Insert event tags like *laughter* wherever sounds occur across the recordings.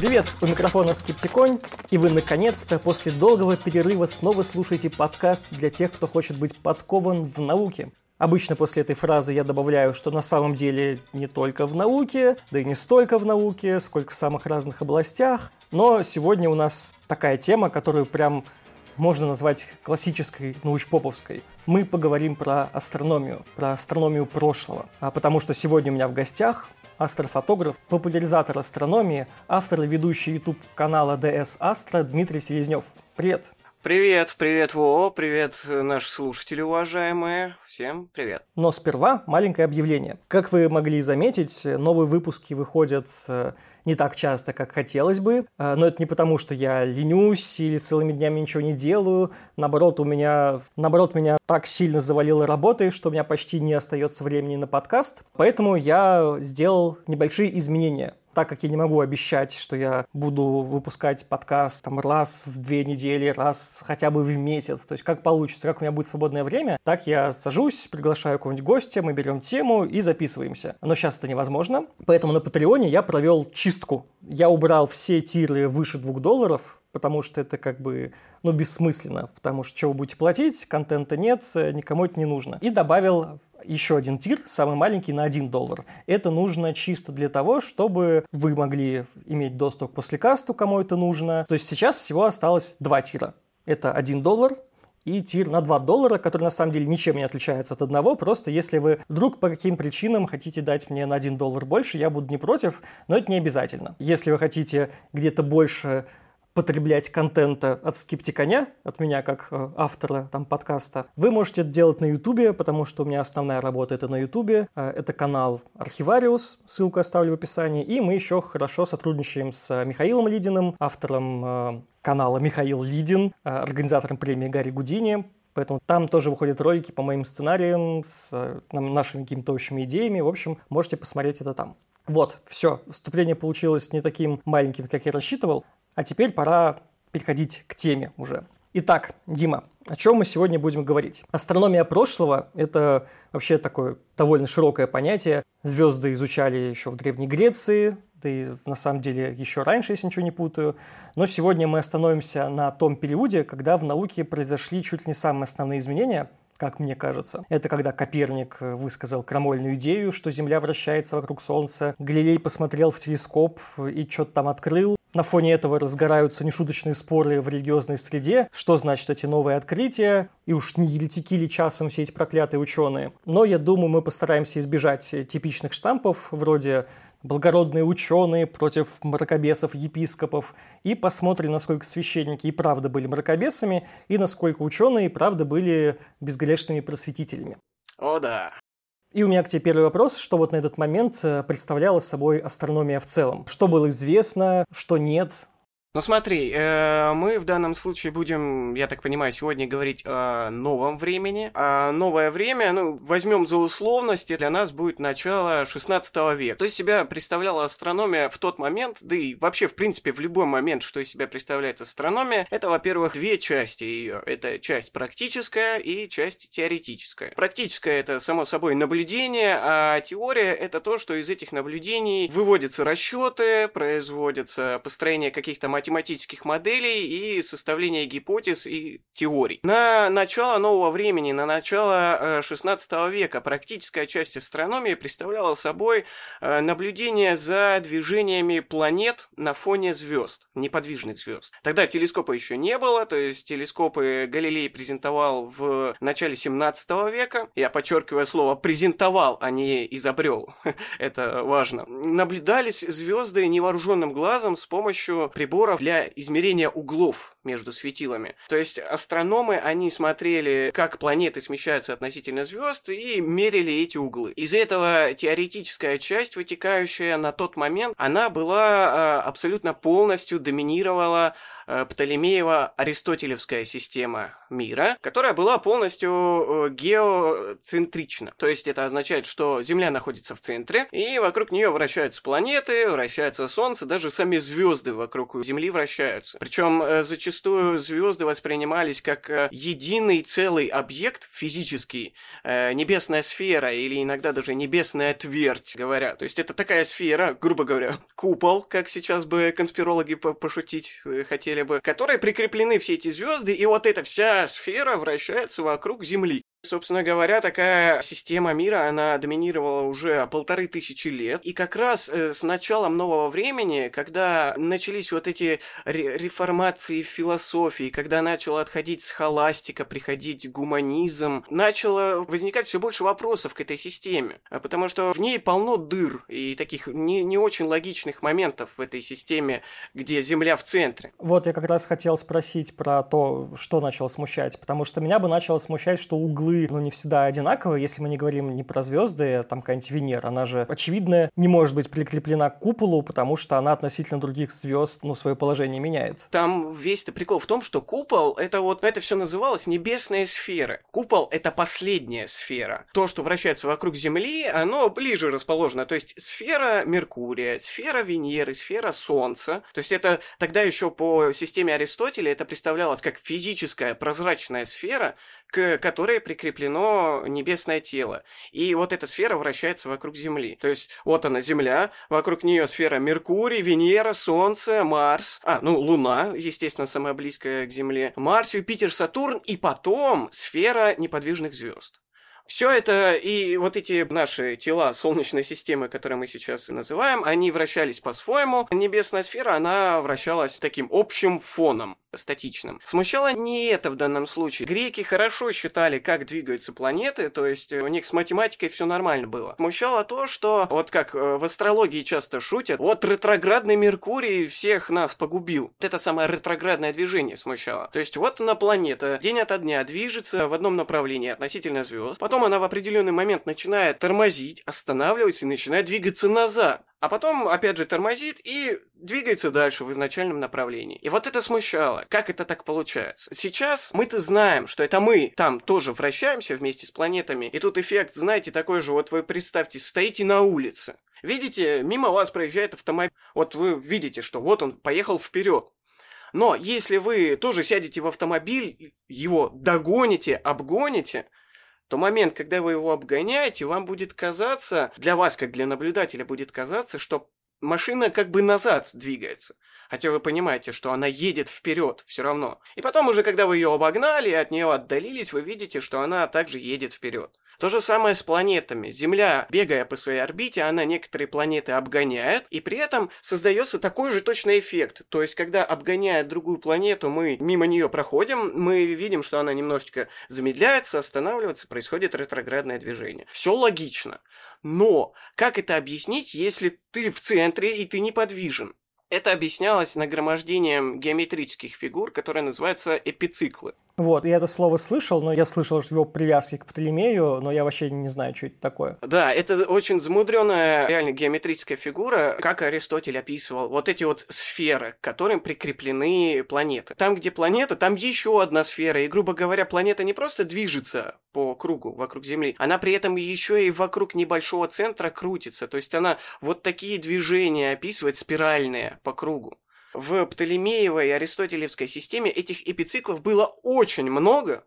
Привет, у микрофона Скептиконь, и вы наконец-то после долгого перерыва снова слушаете подкаст для тех, кто хочет быть подкован в науке. Обычно после этой фразы я добавляю, что на самом деле не только в науке, да и не столько в науке, сколько в самых разных областях. Но сегодня у нас такая тема, которую прям можно назвать классической научпоповской. Мы поговорим про астрономию, про астрономию прошлого. А потому что сегодня у меня в гостях астрофотограф, популяризатор астрономии, автор и ведущий YouTube канала DS Astro Дмитрий Селезнев. Привет! Привет, привет, Во, привет, наши слушатели уважаемые. Всем привет. Но сперва маленькое объявление. Как вы могли заметить, новые выпуски выходят э, не так часто, как хотелось бы. Э, но это не потому, что я ленюсь или целыми днями ничего не делаю. Наоборот, у меня, наоборот, меня так сильно завалило работой, что у меня почти не остается времени на подкаст. Поэтому я сделал небольшие изменения так как я не могу обещать, что я буду выпускать подкаст там раз в две недели, раз хотя бы в месяц, то есть как получится, как у меня будет свободное время, так я сажусь, приглашаю кого-нибудь гостя, мы берем тему и записываемся. Но сейчас это невозможно, поэтому на Патреоне я провел чистку. Я убрал все тиры выше двух долларов, потому что это как бы, ну, бессмысленно, потому что вы будете платить, контента нет, никому это не нужно. И добавил еще один тир, самый маленький, на 1 доллар. Это нужно чисто для того, чтобы вы могли иметь доступ к послекасту, кому это нужно. То есть сейчас всего осталось два тира. Это 1 доллар, и тир на 2 доллара, который на самом деле ничем не отличается от одного, просто если вы вдруг по каким причинам хотите дать мне на 1 доллар больше, я буду не против, но это не обязательно. Если вы хотите где-то больше потреблять контента от скептиконя, от меня как э, автора там подкаста, вы можете это делать на ютубе, потому что у меня основная работа это на ютубе. Э, это канал Архивариус, ссылку оставлю в описании. И мы еще хорошо сотрудничаем с Михаилом Лидиным, автором э, канала Михаил Лидин, организатором премии Гарри Гудини. Поэтому там тоже выходят ролики по моим сценариям с нашими какими-то общими идеями. В общем, можете посмотреть это там. Вот, все, вступление получилось не таким маленьким, как я рассчитывал. А теперь пора переходить к теме уже. Итак, Дима, о чем мы сегодня будем говорить? Астрономия прошлого – это вообще такое довольно широкое понятие. Звезды изучали еще в Древней Греции, да и на самом деле еще раньше, если ничего не путаю. Но сегодня мы остановимся на том периоде, когда в науке произошли чуть ли не самые основные изменения, как мне кажется. Это когда Коперник высказал крамольную идею, что Земля вращается вокруг Солнца. Галилей посмотрел в телескоп и что-то там открыл. На фоне этого разгораются нешуточные споры в религиозной среде, что значит эти новые открытия, и уж не еретики ли часом все эти проклятые ученые. Но я думаю, мы постараемся избежать типичных штампов, вроде благородные ученые против мракобесов, епископов, и посмотрим, насколько священники и правда были мракобесами, и насколько ученые и правда были безгрешными просветителями. О да. И у меня к тебе первый вопрос, что вот на этот момент э, представляла собой астрономия в целом? Что было известно, что нет? Ну смотри, э, мы в данном случае будем, я так понимаю, сегодня говорить о новом времени. А новое время, ну, возьмем за условности, для нас будет начало 16 века. То есть себя представляла астрономия в тот момент, да и вообще, в принципе, в любой момент, что из себя представляет астрономия, это, во-первых, две части ее. Это часть практическая и часть теоретическая. Практическая это, само собой, наблюдение, а теория это то, что из этих наблюдений выводятся расчеты, производятся построение каких-то математических моделей и составления гипотез и теорий. На начало нового времени, на начало 16 э, века практическая часть астрономии представляла собой э, наблюдение за движениями планет на фоне звезд, неподвижных звезд. Тогда телескопа еще не было, то есть телескопы Галилей презентовал в начале 17 века. Я подчеркиваю слово презентовал, а не изобрел. *laughs* Это важно. Наблюдались звезды невооруженным глазом с помощью прибора приборов для измерения углов между светилами. То есть астрономы, они смотрели, как планеты смещаются относительно звезд и мерили эти углы. Из этого теоретическая часть, вытекающая на тот момент, она была абсолютно полностью доминировала Птолемеева аристотелевская система мира, которая была полностью э, геоцентрична. То есть это означает, что Земля находится в центре, и вокруг нее вращаются планеты, вращается Солнце, даже сами звезды вокруг Земли вращаются. Причем э, зачастую звезды воспринимались как э, единый целый объект физический, небесная сфера или иногда даже небесная твердь, говоря. То есть это такая сфера, грубо говоря, купол, как сейчас бы конспирологи пошутить хотели бы, которой прикреплены все эти звезды, и вот эта вся сфера вращается вокруг Земли. Собственно говоря, такая система мира, она доминировала уже полторы тысячи лет. И как раз э, с началом нового времени, когда начались вот эти реформации в философии, когда начала отходить схоластика, приходить гуманизм, начало возникать все больше вопросов к этой системе. А потому что в ней полно дыр и таких не, не очень логичных моментов в этой системе, где Земля в центре. Вот я как раз хотел спросить про то, что начало смущать. Потому что меня бы начало смущать, что углы углы, ну, не всегда одинаковые. Если мы не говорим не про звезды, а там какая-нибудь Венера, она же, очевидно, не может быть прикреплена к куполу, потому что она относительно других звезд, ну, свое положение меняет. Там весь-то прикол в том, что купол, это вот, это все называлось небесные сферы. Купол — это последняя сфера. То, что вращается вокруг Земли, оно ближе расположено. То есть сфера Меркурия, сфера Венеры, сфера Солнца. То есть это тогда еще по системе Аристотеля это представлялось как физическая прозрачная сфера, к которой прикреплено небесное тело. И вот эта сфера вращается вокруг Земли. То есть вот она Земля, вокруг нее сфера Меркурий, Венера, Солнце, Марс, а, ну, Луна, естественно, самая близкая к Земле, Марс, Юпитер, Сатурн, и потом сфера неподвижных звезд. Все это и вот эти наши тела Солнечной системы, которые мы сейчас называем, они вращались по-своему. Небесная сфера, она вращалась таким общим фоном статичным. Смущало не это в данном случае. Греки хорошо считали, как двигаются планеты, то есть у них с математикой все нормально было. Смущало то, что вот как э, в астрологии часто шутят, вот ретроградный Меркурий всех нас погубил. Вот это самое ретроградное движение смущало. То есть вот на планета день ото дня движется в одном направлении относительно звезд, потом Потом она в определенный момент начинает тормозить, останавливается и начинает двигаться назад. А потом, опять же, тормозит и двигается дальше в изначальном направлении. И вот это смущало. Как это так получается? Сейчас мы-то знаем, что это мы там тоже вращаемся вместе с планетами. И тут эффект, знаете, такой же. Вот вы представьте, стоите на улице. Видите, мимо вас проезжает автомобиль. Вот вы видите, что вот он поехал вперед. Но если вы тоже сядете в автомобиль, его догоните, обгоните, то момент, когда вы его обгоняете, вам будет казаться, для вас, как для наблюдателя, будет казаться, что машина как бы назад двигается. Хотя вы понимаете, что она едет вперед все равно. И потом уже, когда вы ее обогнали и от нее отдалились, вы видите, что она также едет вперед. То же самое с планетами. Земля, бегая по своей орбите, она некоторые планеты обгоняет, и при этом создается такой же точный эффект. То есть, когда обгоняя другую планету, мы мимо нее проходим, мы видим, что она немножечко замедляется, останавливается, происходит ретроградное движение. Все логично. Но как это объяснить, если ты в центре и ты неподвижен? Это объяснялось нагромождением геометрических фигур, которые называются эпициклы. Вот, я это слово слышал, но я слышал его привязки к Птолемею, но я вообще не знаю, что это такое. Да, это очень замудренная, реально геометрическая фигура, как Аристотель описывал. Вот эти вот сферы, к которым прикреплены планеты. Там, где планета, там еще одна сфера. И, грубо говоря, планета не просто движется по кругу вокруг Земли, она при этом еще и вокруг небольшого центра крутится. То есть она вот такие движения описывает спиральные по кругу. В Птолемеевой и Аристотелевской системе этих эпициклов было очень много,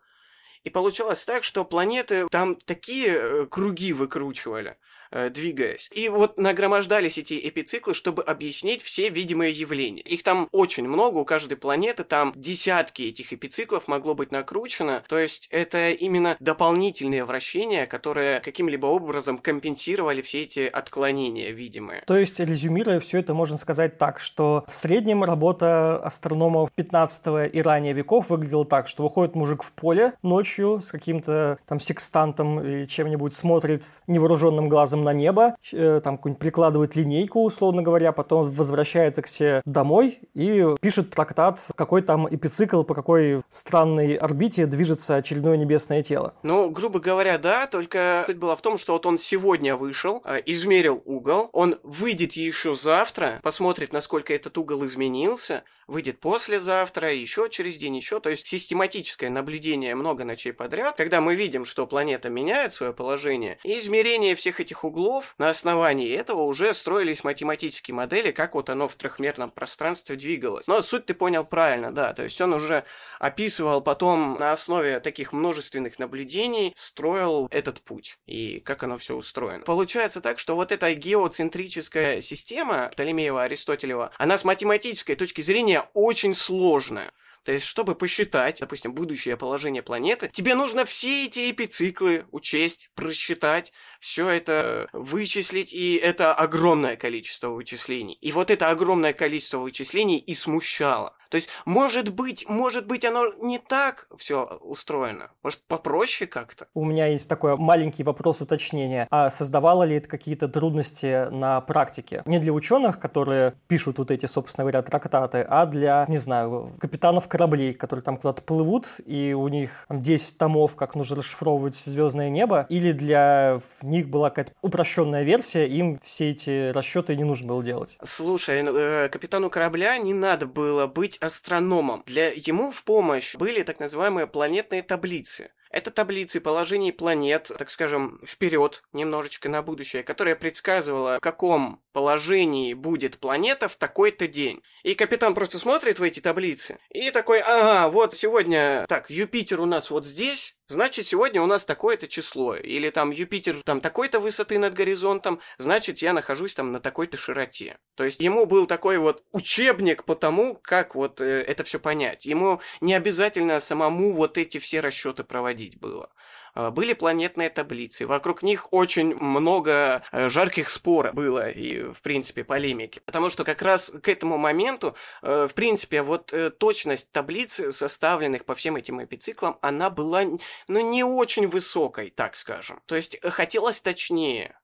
и получалось так, что планеты там такие э, круги выкручивали – Э, двигаясь. И вот нагромождались эти эпициклы, чтобы объяснить все видимые явления. Их там очень много, у каждой планеты там десятки этих эпициклов могло быть накручено. То есть это именно дополнительные вращения, которые каким-либо образом компенсировали все эти отклонения видимые. То есть, резюмируя все это, можно сказать так, что в среднем работа астрономов 15 и ранее веков выглядела так, что выходит мужик в поле ночью с каким-то там секстантом или чем-нибудь, смотрит невооруженным глазом на небо, э, там прикладывает линейку, условно говоря, потом возвращается к себе домой и пишет трактат, какой там эпицикл, по какой странной орбите движется очередное небесное тело. Ну, грубо говоря, да, только суть была в том, что вот он сегодня вышел, э, измерил угол, он выйдет еще завтра, посмотрит, насколько этот угол изменился, выйдет послезавтра, еще через день, еще. То есть систематическое наблюдение много ночей подряд, когда мы видим, что планета меняет свое положение, и измерение всех этих углов на основании этого уже строились математические модели, как вот оно в трехмерном пространстве двигалось. Но суть ты понял правильно, да. То есть он уже описывал потом на основе таких множественных наблюдений, строил этот путь и как оно все устроено. Получается так, что вот эта геоцентрическая система Птолемеева-Аристотелева, она с математической точки зрения очень сложная. То есть, чтобы посчитать, допустим, будущее положение планеты, тебе нужно все эти эпициклы учесть, просчитать, все это вычислить, и это огромное количество вычислений. И вот это огромное количество вычислений и смущало. То есть, может быть, может быть, оно не так все устроено. Может, попроще как-то? У меня есть такой маленький вопрос уточнения. А создавало ли это какие-то трудности на практике? Не для ученых, которые пишут вот эти, собственно говоря, трактаты, а для, не знаю, капитанов кораблей, которые там куда-то плывут, и у них 10 томов, как нужно расшифровывать звездное небо, или для них была какая-то упрощенная версия, им все эти расчеты не нужно было делать. Слушай, ну, э, капитану корабля не надо было быть астрономом. Для ему в помощь были так называемые планетные таблицы. Это таблицы положений планет, так скажем, вперед немножечко на будущее, которая предсказывала, в каком положении будет планета в такой-то день. И капитан просто смотрит в эти таблицы и такой, ага, вот сегодня, так, Юпитер у нас вот здесь, значит, сегодня у нас такое-то число. Или там Юпитер там такой-то высоты над горизонтом, значит, я нахожусь там на такой-то широте. То есть ему был такой вот учебник по тому, как вот э, это все понять. Ему не обязательно самому вот эти все расчеты проводить было. А, были планетные таблицы. Вокруг них очень много э, жарких споров было и, в принципе, полемики. Потому что как раз к этому моменту, э, в принципе, вот э, точность таблиц, составленных по всем этим эпициклам, она была, ну, не очень высокой, так скажем. То есть хотелось точнее.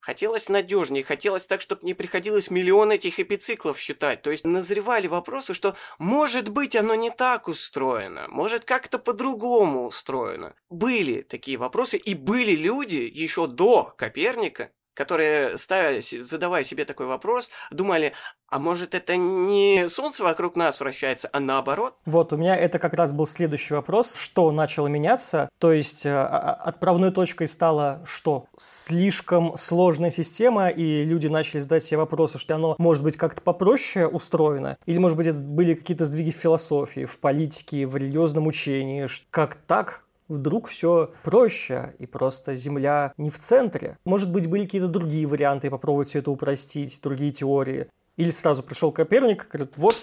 Хотелось надежнее, хотелось так, чтобы не приходилось миллион этих эпициклов считать. То есть назревали вопросы, что может быть оно не так устроено, может как-то по-другому устроено. Были такие вопросы, и были люди еще до Коперника, которые, ставя, задавая себе такой вопрос, думали, а может это не Солнце вокруг нас вращается, а наоборот? Вот, у меня это как раз был следующий вопрос, что начало меняться, то есть э, а, а, отправной точкой стало что? Слишком сложная система, и люди начали задать себе вопросы, что оно может быть как-то попроще устроено, или может быть это были какие-то сдвиги в философии, в политике, в религиозном учении, как так? Вдруг все проще, и просто Земля не в центре. Может быть, были какие-то другие варианты попробовать все это упростить, другие теории. Или сразу пришел Коперник, говорит, вот,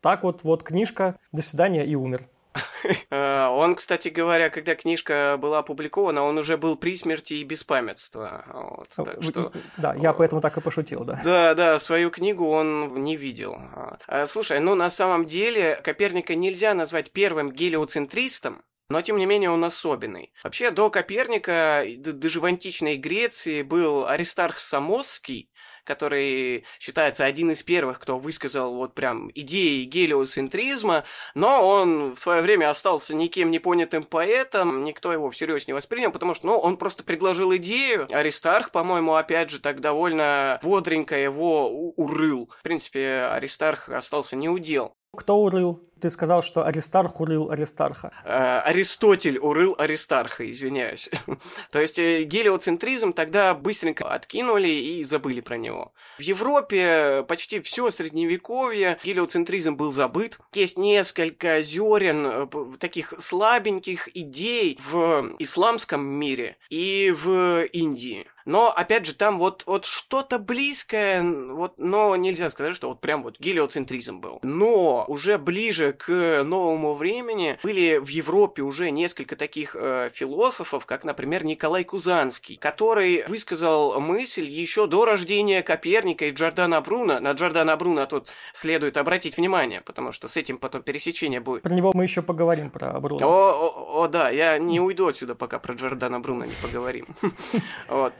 так вот, вот книжка, до свидания, и умер. *laughs* Э, он, кстати говоря, когда книжка была опубликована, он уже был при смерти и без памятства. Вот, так что... Да, я поэтому так и пошутил, да. Да, да, свою книгу он не видел. Э, слушай, ну на самом деле Коперника нельзя назвать первым гелиоцентристом, но, тем не менее, он особенный. Вообще, до Коперника, даже в античной Греции был Аристарх Самосский, который считается один из первых, кто высказал вот прям идеи гелиоцентризма, но он в свое время остался никем не понятым поэтом, никто его всерьез не воспринял, потому что, ну, он просто предложил идею. Аристарх, по-моему, опять же, так довольно бодренько его урыл. В принципе, Аристарх остался неудел. Кто урыл? Ты сказал, что Аристарх урыл Аристарха. Э, Аристотель урыл Аристарха, извиняюсь. *laughs* То есть э, гелиоцентризм тогда быстренько откинули и забыли про него. В Европе почти все средневековье гелиоцентризм был забыт. Есть несколько зерен э, таких слабеньких идей в исламском мире и в Индии. Но, опять же, там вот, вот что-то близкое, вот, но нельзя сказать, что вот прям вот гелиоцентризм был. Но уже ближе к новому времени были в Европе уже несколько таких э, философов, как, например, Николай Кузанский, который высказал мысль еще до рождения Коперника и Джордана Бруна. На Джордана Бруна тут следует обратить внимание, потому что с этим потом пересечение будет. Про него мы еще поговорим, про Бруна. О, о, о да, я не уйду отсюда, пока про Джордана Бруна не поговорим. *laughs* Вот.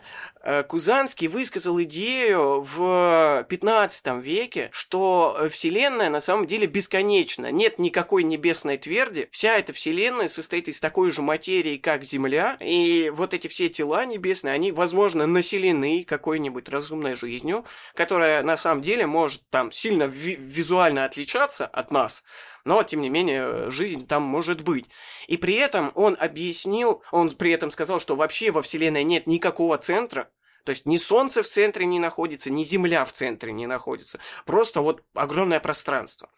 Э, Кузанский высказал идею в 15 веке, что Вселенная на самом деле бесконечна. Нет никакой небесной тверди. Вся эта Вселенная состоит из такой же материи, как Земля. И вот эти все тела небесные, они, возможно, населены какой-нибудь разумной жизнью, которая на самом деле может там сильно ви- визуально отличаться от нас но, тем не менее, жизнь там может быть. И при этом он объяснил, он при этом сказал, что вообще во Вселенной нет никакого центра, то есть ни Солнце в центре не находится, ни Земля в центре не находится. Просто вот огромное пространство.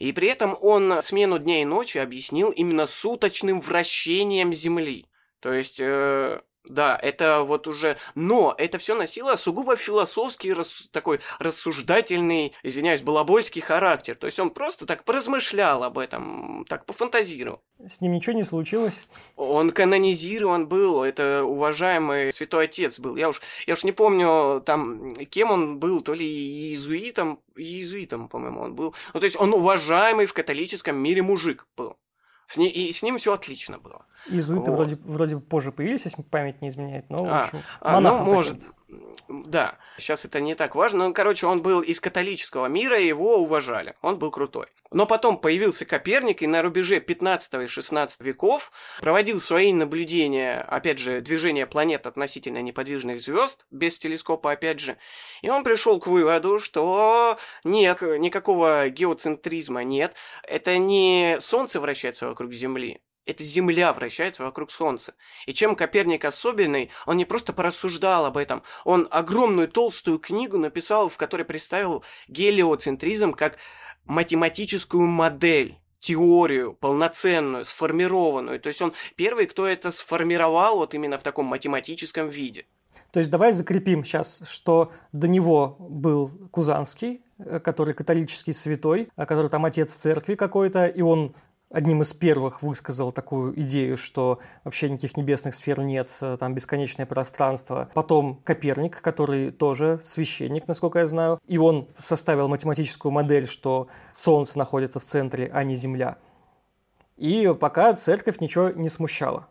И при этом он смену дня и ночи объяснил именно суточным вращением Земли. То есть э, да, это вот уже... Но это все носило сугубо философский, рас... такой рассуждательный, извиняюсь, балабольский характер. То есть он просто так поразмышлял об этом, так пофантазировал. С ним ничего не случилось? Он канонизирован был, это уважаемый святой отец был. Я уж, я уж не помню, там, кем он был, то ли иезуитом, иезуитом, по-моему, он был. Ну, то есть он уважаемый в католическом мире мужик был. С ним, и с ним все отлично было. Иезуиты вот. вроде, вроде позже появились, если память не изменяет, но, а, в общем, а, ну, может, да, сейчас это не так важно, но, короче, он был из католического мира, и его уважали, он был крутой. Но потом появился Коперник, и на рубеже 15 и 16 веков проводил свои наблюдения, опять же, движения планет относительно неподвижных звезд, без телескопа, опять же, и он пришел к выводу, что нет, никакого геоцентризма нет, это не Солнце вращается вокруг Земли, это Земля вращается вокруг Солнца. И чем Коперник особенный, он не просто порассуждал об этом, он огромную толстую книгу написал, в которой представил гелиоцентризм как математическую модель теорию полноценную, сформированную. То есть он первый, кто это сформировал вот именно в таком математическом виде. То есть давай закрепим сейчас, что до него был Кузанский, э, который католический святой, который там отец церкви какой-то, и он одним из первых высказал такую идею, что вообще никаких небесных сфер нет, э, там бесконечное пространство. Потом Коперник, который тоже священник, насколько я знаю, и он составил математическую модель, что Солнце находится в центре, а не Земля. И пока церковь ничего не смущала.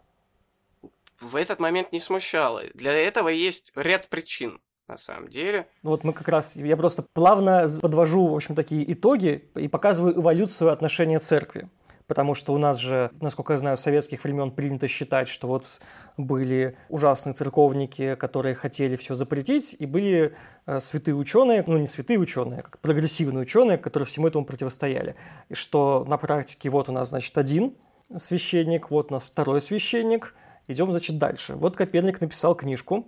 В этот момент не смущало. Для этого есть ряд причин на самом деле. Вот мы как раз, я просто плавно подвожу, в общем, такие итоги и показываю эволюцию отношения церкви потому что у нас же, насколько я знаю, с советских времен принято считать, что вот были ужасные церковники, которые хотели все запретить, и были э, святые ученые, ну не святые ученые, а как прогрессивные ученые, которые всему этому противостояли. И что на практике вот у нас, значит, один священник, вот у нас второй священник, идем, значит, дальше. Вот Коперник написал книжку.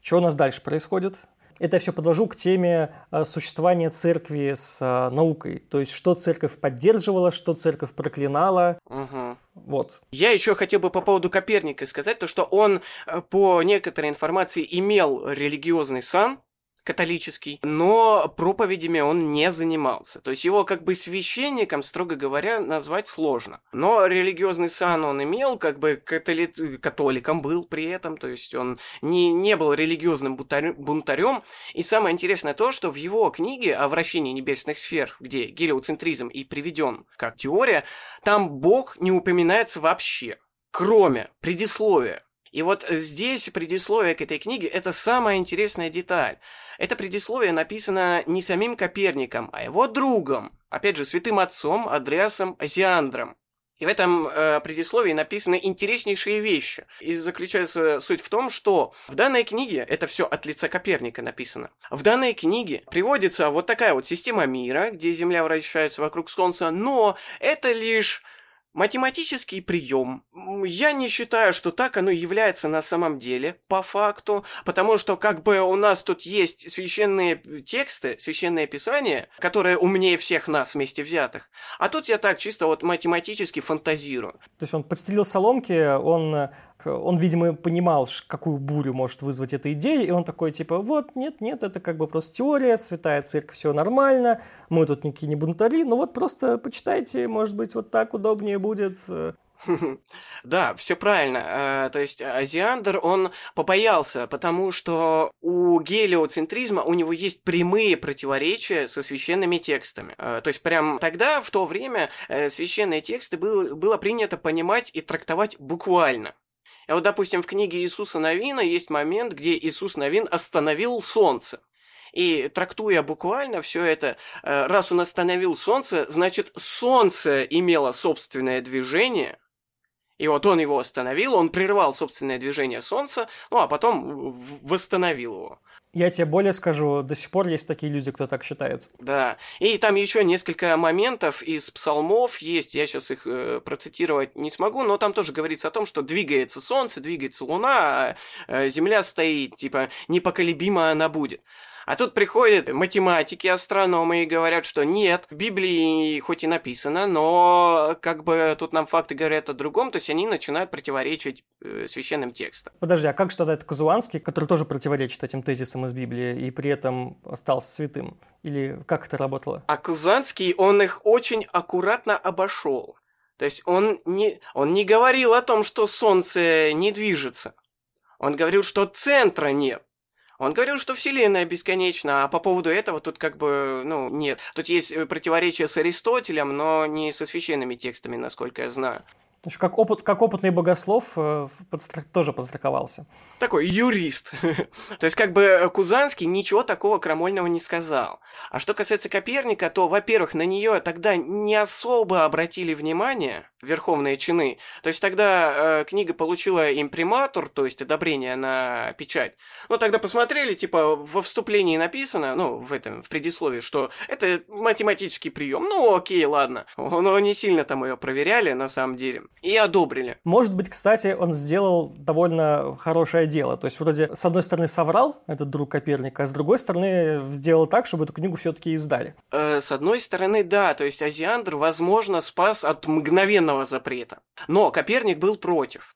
Что у нас дальше происходит? Это все подвожу к теме э, существования церкви с э, наукой. То есть, что церковь поддерживала, что церковь проклинала. Угу. Вот. Я еще хотел бы по поводу Коперника сказать, то, что он, э, по некоторой информации, имел религиозный сан, католический, но проповедями он не занимался. То есть его как бы священником, строго говоря, назвать сложно. Но религиозный сан он имел, как бы католи... католиком был при этом, то есть он не, не был религиозным бунтарем. И самое интересное то, что в его книге о вращении небесных сфер, где гелиоцентризм и приведен как теория, там Бог не упоминается вообще, кроме предисловия. И вот здесь предисловие к этой книге – это самая интересная деталь. Это предисловие написано не самим Коперником, а его другом, опять же, святым отцом Андреасом Азиандром. И в этом э, предисловии написаны интереснейшие вещи. И заключается суть в том, что в данной книге, это все от лица Коперника написано, в данной книге приводится вот такая вот система мира, где Земля вращается вокруг Солнца, но это лишь Математический прием. Я не считаю, что так оно является на самом деле, по факту, потому что как бы у нас тут есть священные тексты, священное писание, которое умнее всех нас вместе взятых, а тут я так чисто вот математически фантазирую. То есть он подстелил соломки, он он, видимо, понимал, какую бурю может вызвать эта идея, и он такой, типа, вот, нет, нет, это как бы просто теория, святая церковь, все нормально, мы тут никакие не бунтари, ну вот просто почитайте, может быть, вот так удобнее будет. *laughs* Да, все правильно. Э, то есть Азиандр, он побоялся, потому что у гелиоцентризма у него есть прямые противоречия со священными текстами. Э, то есть прям тогда, в то время, э, священные тексты было принято понимать и трактовать буквально. И вот, допустим, в книге Иисуса Новина есть момент, где Иисус Новин остановил солнце. И трактуя буквально все это, э, раз он остановил солнце, значит, солнце имело собственное движение, и вот он его остановил, он прервал собственное движение солнца, ну а потом восстановил его. Я тебе более скажу, до сих пор есть такие люди, кто так считает. Да. И там еще несколько моментов из псалмов есть, я сейчас их э, процитировать не смогу, но там тоже говорится о том, что двигается солнце, двигается луна, а э, земля стоит, типа непоколебима она будет. А тут приходят математики, астрономы и говорят, что нет, в Библии хоть и написано, но как бы тут нам факты говорят о другом, то есть они начинают противоречить э, священным текстам. Подожди, а как же тогда это Казуанский, который тоже противоречит этим тезисам из Библии и при этом остался святым? Или как это работало? А Казуанский, он их очень аккуратно обошел. То есть он не, он не говорил о том, что Солнце не движется. Он говорил, что центра нет. Он говорил, что Вселенная бесконечна, а по поводу этого тут как бы, ну, нет. Тут есть э, противоречие с Аристотелем, но не со священными текстами, насколько я знаю. Как, опыт, как опытный богослов э, подстра... тоже подстраховался. Такой юрист. *laughs* то есть, как бы э, Кузанский ничего такого крамольного не сказал. А что касается Коперника, то, во-первых, на нее тогда не особо обратили внимание верховные чины. То есть тогда э, книга получила имприматур, то есть одобрение на печать. Ну, тогда посмотрели, типа, во вступлении написано, ну, в этом, в предисловии, что это математический прием. Ну, окей, ладно. Но не сильно там ее проверяли, на самом деле и одобрили. Может быть, кстати, он сделал довольно хорошее дело. То есть, вроде, с одной стороны, соврал этот друг Коперника, а с другой стороны, сделал так, чтобы эту книгу все-таки издали. Э, с одной стороны, да. То есть, Азиандр, возможно, спас от мгновенного запрета. Но Коперник был против.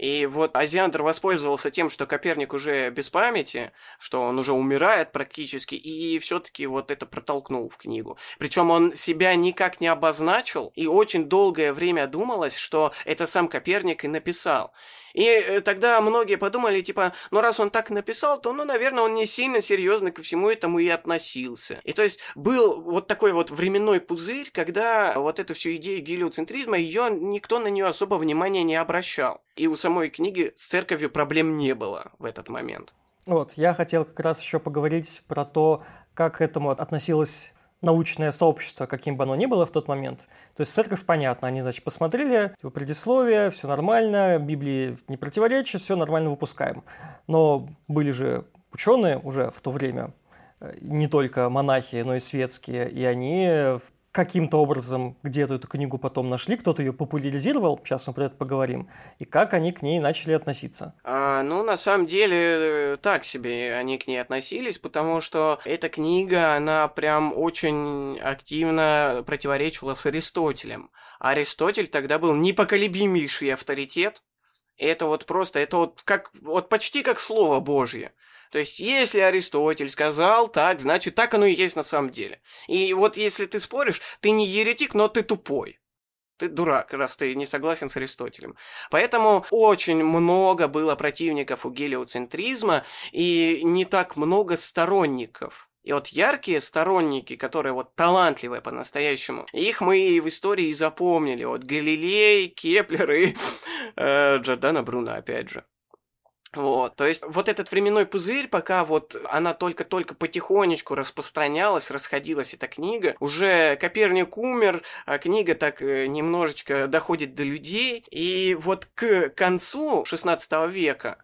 И вот Азиандр воспользовался тем, что Коперник уже без памяти, что он уже умирает практически, и все-таки вот это протолкнул в книгу. Причем он себя никак не обозначил, и очень долгое время думалось, что это сам Коперник и написал. И э, тогда многие подумали, типа, ну раз он так написал, то, ну, наверное, он не сильно серьезно ко всему этому и относился. И то есть был вот такой вот временной пузырь, когда вот эту всю идею гелиоцентризма, ее никто на нее особо внимания не обращал. И у самой книги с церковью проблем не было в этот момент. Вот, я хотел как раз еще поговорить про то, как к этому относилось научное сообщество, каким бы оно ни было в тот момент. То есть церковь, понятно, они, значит, посмотрели, типа, предисловие, все нормально, Библии не противоречит, все нормально выпускаем. Но были же ученые уже в то время, э, не только монахи, но и светские, и они каким-то образом где-то эту книгу потом нашли, кто-то ее популяризировал, сейчас мы про это поговорим, и как они к ней начали относиться? А, ну, на самом деле, так себе они к ней относились, потому что эта книга, она прям очень активно противоречила с Аристотелем. Аристотель тогда был непоколебимейший авторитет, это вот просто, это вот как, вот почти как слово Божье. То есть, если Аристотель сказал так, значит, так оно и есть на самом деле. И вот если ты споришь, ты не еретик, но ты тупой. Ты дурак, раз ты не согласен с Аристотелем. Поэтому очень много было противников у гелиоцентризма и не так много сторонников. И вот яркие сторонники, которые вот талантливые по-настоящему, их мы и в истории запомнили. Вот Галилей, Кеплер и *laughs* э, Джордано Бруно, опять же. Вот, то есть вот этот временной пузырь, пока вот она только-только потихонечку распространялась, расходилась эта книга, уже Коперник умер, а книга так э, немножечко доходит до людей, и вот к концу 16 века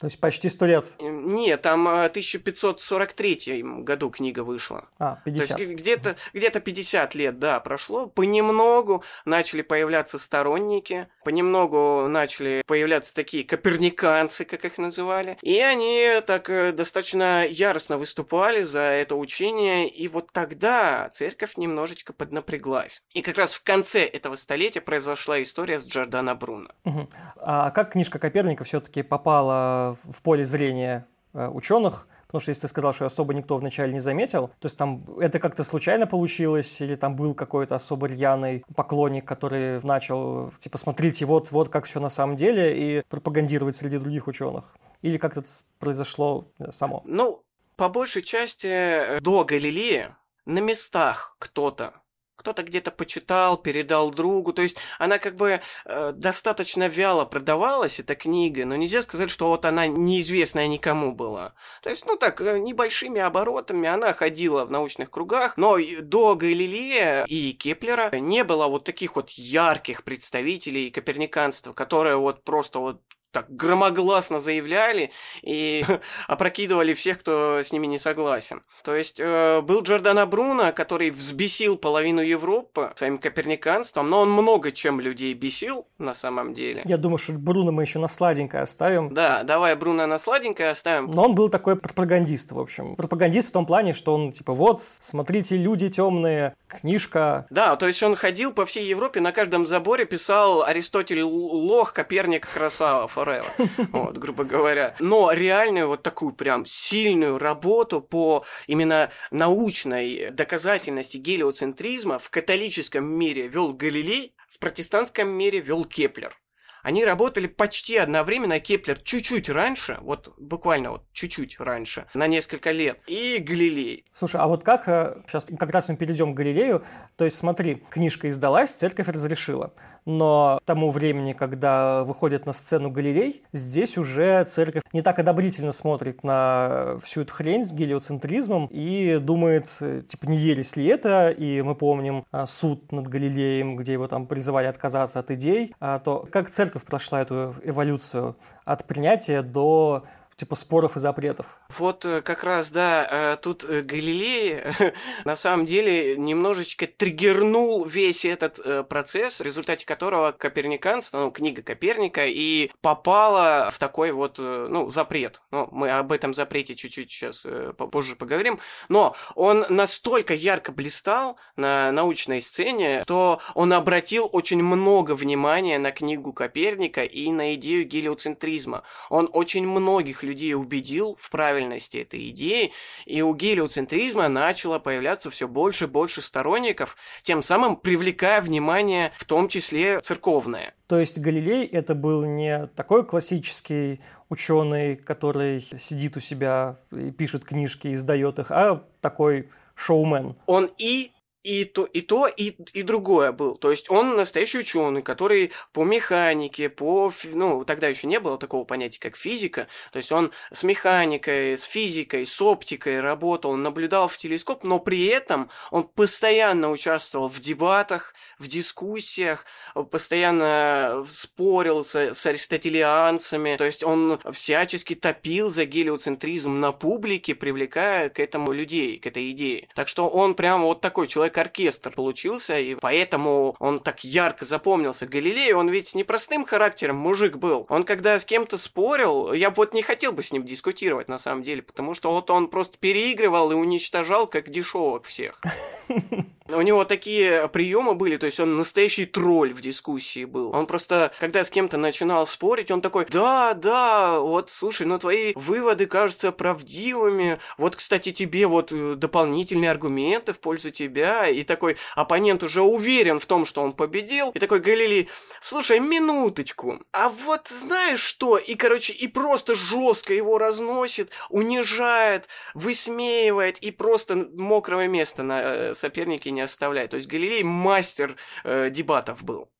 то есть почти сто лет? Нет, там в 1543 году книга вышла. А, 50. То есть где-то где 50 лет, да, прошло. Понемногу начали появляться сторонники, понемногу начали появляться такие коперниканцы, как их называли. И они так э, достаточно яростно выступали за это учение, и вот тогда церковь немножечко поднапряглась. И как раз в конце этого столетия произошла история с Джордано Бруно. Угу. А как книжка Коперника все-таки попала в поле зрения э, ученых, потому что если ты сказал, что особо никто вначале не заметил, то есть там это как-то случайно получилось, или там был какой-то особо рьяный поклонник, который начал, типа, смотрите, вот, вот как все на самом деле, и пропагандировать среди других ученых. Или как это произошло э, само? Ну, по большей части, э, до Галилея на местах кто-то кто-то где-то почитал, передал другу. То есть она как бы э, достаточно вяло продавалась, эта книга, но нельзя сказать, что вот она неизвестная никому была. То есть, ну так, э, небольшими оборотами она ходила в научных кругах, но до Галилея и Кеплера не было вот таких вот ярких представителей коперниканства, которые вот просто вот так громогласно заявляли и *laughs* опрокидывали всех, кто с ними не согласен. То есть э, был Джордано Бруно, который взбесил половину Европы своим коперниканством, но он много чем людей бесил на самом деле. Я думаю, что Бруно мы еще на сладенькое оставим. Да, давай Бруно на сладенькое оставим. Но он был такой пропагандист, в общем. Пропагандист в том плане, что он типа вот, смотрите, люди темные, книжка. Да, то есть он ходил по всей Европе, на каждом заборе писал Аристотель лох, Коперник красава forever, *laughs* вот, грубо говоря. Но реальную вот такую прям сильную работу по именно научной доказательности гелиоцентризма в католическом мире вел Галилей, в протестантском мире вел Кеплер. Они работали почти одновременно, Кеплер чуть-чуть раньше, вот буквально вот чуть-чуть раньше, на несколько лет, и Галилей. Слушай, а вот как, сейчас э, как раз мы перейдем к Галилею, то есть смотри, книжка издалась, церковь разрешила, но тому времени, когда выходит на сцену Галилей, здесь уже церковь не так одобрительно смотрит на всю эту хрень с гелиоцентризмом и думает, э, типа, не ересь ли это, и мы помним а, суд над Галилеем, где его там призывали отказаться от идей, а, то как церковь церковь прошла эту эволюцию от принятия до типа споров и запретов. Вот э, как раз, да, э, тут э, Галилей *laughs* на самом деле немножечко триггернул весь этот процесс, в результате которого Коперниканство, ну, книга Коперника, и попала в такой вот, ну, запрет. Ну, мы об этом запрете чуть-чуть сейчас попозже поговорим. Но он настолько ярко блистал на научной сцене, что он обратил очень много внимания на книгу Коперника и на идею гелиоцентризма. Он очень многих людей убедил в правильности этой идеи, и у гелиоцентризма начало появляться все больше и больше сторонников, тем самым привлекая внимание в том числе церковное. То есть Галилей это был не такой классический ученый, который сидит у себя и пишет книжки, издает их, а такой шоумен. Он и и то, и то, и, и другое был. То есть он настоящий ученый, который по механике, по... Ну, тогда еще не было такого понятия, как физика. То есть он с механикой, с физикой, с оптикой работал, он наблюдал в телескоп, но при этом он постоянно участвовал в дебатах, в дискуссиях, постоянно спорил с, с аристотелианцами. То есть он всячески топил за гелиоцентризм на публике, привлекая к этому людей, к этой идее. Так что он прям вот такой человек, человек-оркестр получился, и поэтому он так ярко запомнился. Галилей, он ведь с непростым характером мужик был. Он когда с кем-то спорил, я вот не хотел бы с ним дискутировать на самом деле, потому что вот он просто переигрывал и уничтожал как дешевок всех. *laughs* У него такие приемы были, то есть он настоящий тролль в дискуссии был. Он просто, когда с кем-то начинал спорить, он такой, да, да, вот, слушай, ну твои выводы кажутся правдивыми, вот, кстати, тебе вот э, дополнительные аргументы в пользу тебя, и такой оппонент уже уверен в том, что он победил, и такой Галилей, слушай, минуточку, а вот знаешь что? И, короче, и просто жестко его разносит, унижает, высмеивает, и просто мокрого места на э, сопернике не не оставляет. То есть Галилей мастер э, дебатов был.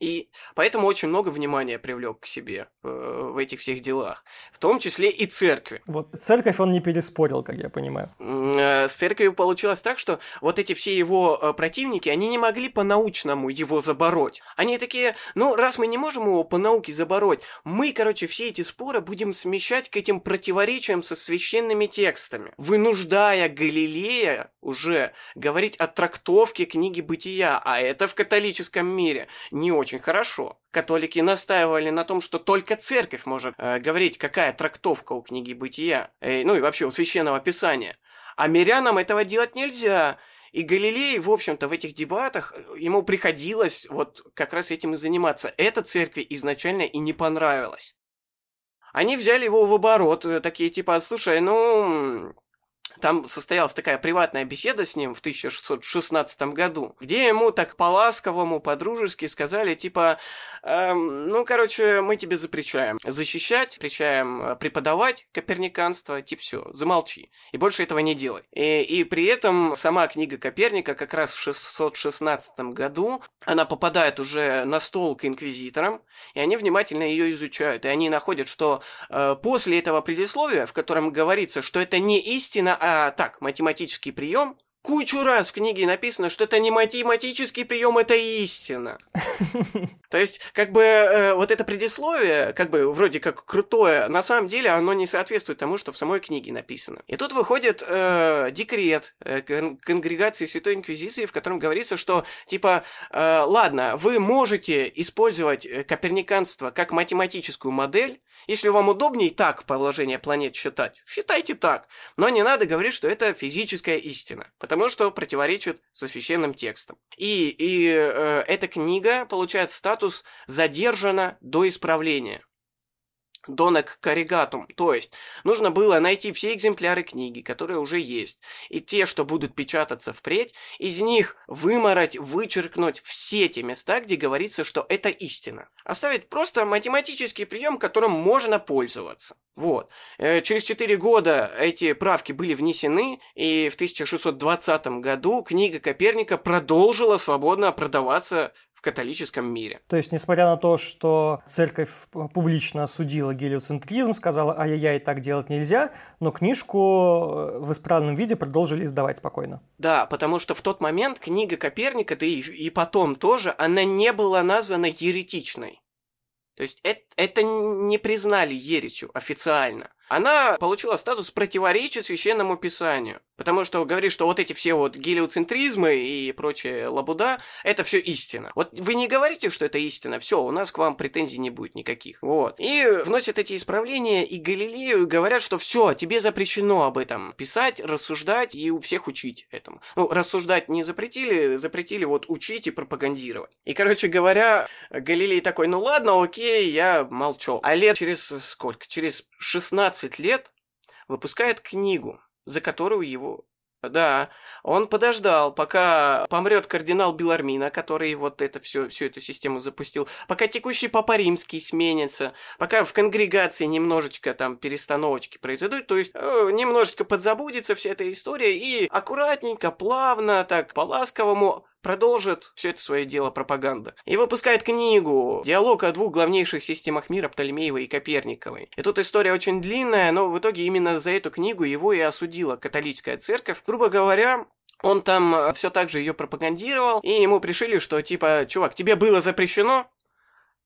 И поэтому очень много внимания привлек к себе э, в этих всех делах, в том числе и церкви. Вот церковь он не переспорил, как я понимаю. Э, с церковью получилось так, что вот эти все его э, противники, они не могли по-научному его забороть. Они такие, ну, раз мы не можем его по науке забороть, мы, короче, все эти споры будем смещать к этим противоречиям со священными текстами, вынуждая Галилея уже говорить о трактовке книги Бытия, а это в католическом мире не очень очень хорошо. Католики настаивали на том, что только церковь может э, говорить, какая трактовка у книги Бытия, э, ну и вообще у священного писания. А мирянам этого делать нельзя. И Галилей, в общем-то, в этих дебатах э, ему приходилось вот как раз этим и заниматься. Это церкви изначально и не понравилось. Они взяли его в оборот, э, такие типа, слушай, ну, там состоялась такая приватная беседа с ним в 1616 году, где ему так по-ласковому, по-дружески сказали, типа, эм, ну, короче, мы тебе запрещаем защищать, запрещаем э, преподавать коперниканство, типа все, замолчи. И больше этого не делай. И, и при этом сама книга Коперника как раз в 616 году, она попадает уже на стол к инквизиторам, и они внимательно ее изучают. И они находят, что э, после этого предисловия, в котором говорится, что это не истина, а так, математический прием, кучу раз в книге написано, что это не математический прием, это истина. *laughs* То есть, как бы, э, вот это предисловие, как бы, вроде как крутое, на самом деле оно не соответствует тому, что в самой книге написано. И тут выходит э, декрет э, конгрегации Святой Инквизиции, в котором говорится, что, типа, э, ладно, вы можете использовать э, коперниканство как математическую модель, если вам удобнее так положение планет считать, считайте так. Но не надо говорить, что это физическая истина, потому что противоречит со священным текстом. И, и э, эта книга получает статус «задержана до исправления». Донек корригатум, то есть нужно было найти все экземпляры книги, которые уже есть, и те, что будут печататься впредь, из них вымороть, вычеркнуть все те места, где говорится, что это истина. Оставить просто математический прием, которым можно пользоваться. Вот. Э, через 4 года эти правки были внесены, и в 1620 году книга Коперника продолжила свободно продаваться в католическом мире. То есть, несмотря на то, что церковь публично осудила гелиоцентризм, сказала, ай-яй-яй, так делать нельзя, но книжку э, в исправленном виде продолжили издавать спокойно. Да, потому что в тот момент книга Коперника, да и, и потом тоже, она не была названа еретичной. То есть это, это не признали ересью официально она получила статус противоречия священному писанию. Потому что говорит, что вот эти все вот гелиоцентризмы и прочее лабуда, это все истина. Вот вы не говорите, что это истина, все, у нас к вам претензий не будет никаких. Вот. И вносят эти исправления, и Галилею говорят, что все, тебе запрещено об этом писать, рассуждать и у всех учить этому. Ну, рассуждать не запретили, запретили вот учить и пропагандировать. И, короче говоря, Галилей такой, ну ладно, окей, я молчу. А лет через сколько? Через 16 лет выпускает книгу, за которую его да, он подождал, пока помрет кардинал Белармина, который вот это все, всю эту систему запустил, пока текущий Папа Римский сменится, пока в конгрегации немножечко там перестановочки произойдут, то есть э, немножечко подзабудется вся эта история и аккуратненько, плавно, так по-ласковому продолжит все это свое дело пропаганда. И выпускает книгу «Диалог о двух главнейших системах мира Птолемеевой и Коперниковой». И тут история очень длинная, но в итоге именно за эту книгу его и осудила католическая церковь. Грубо говоря, он там э, все так же ее пропагандировал, и ему пришили, что типа, чувак, тебе было запрещено,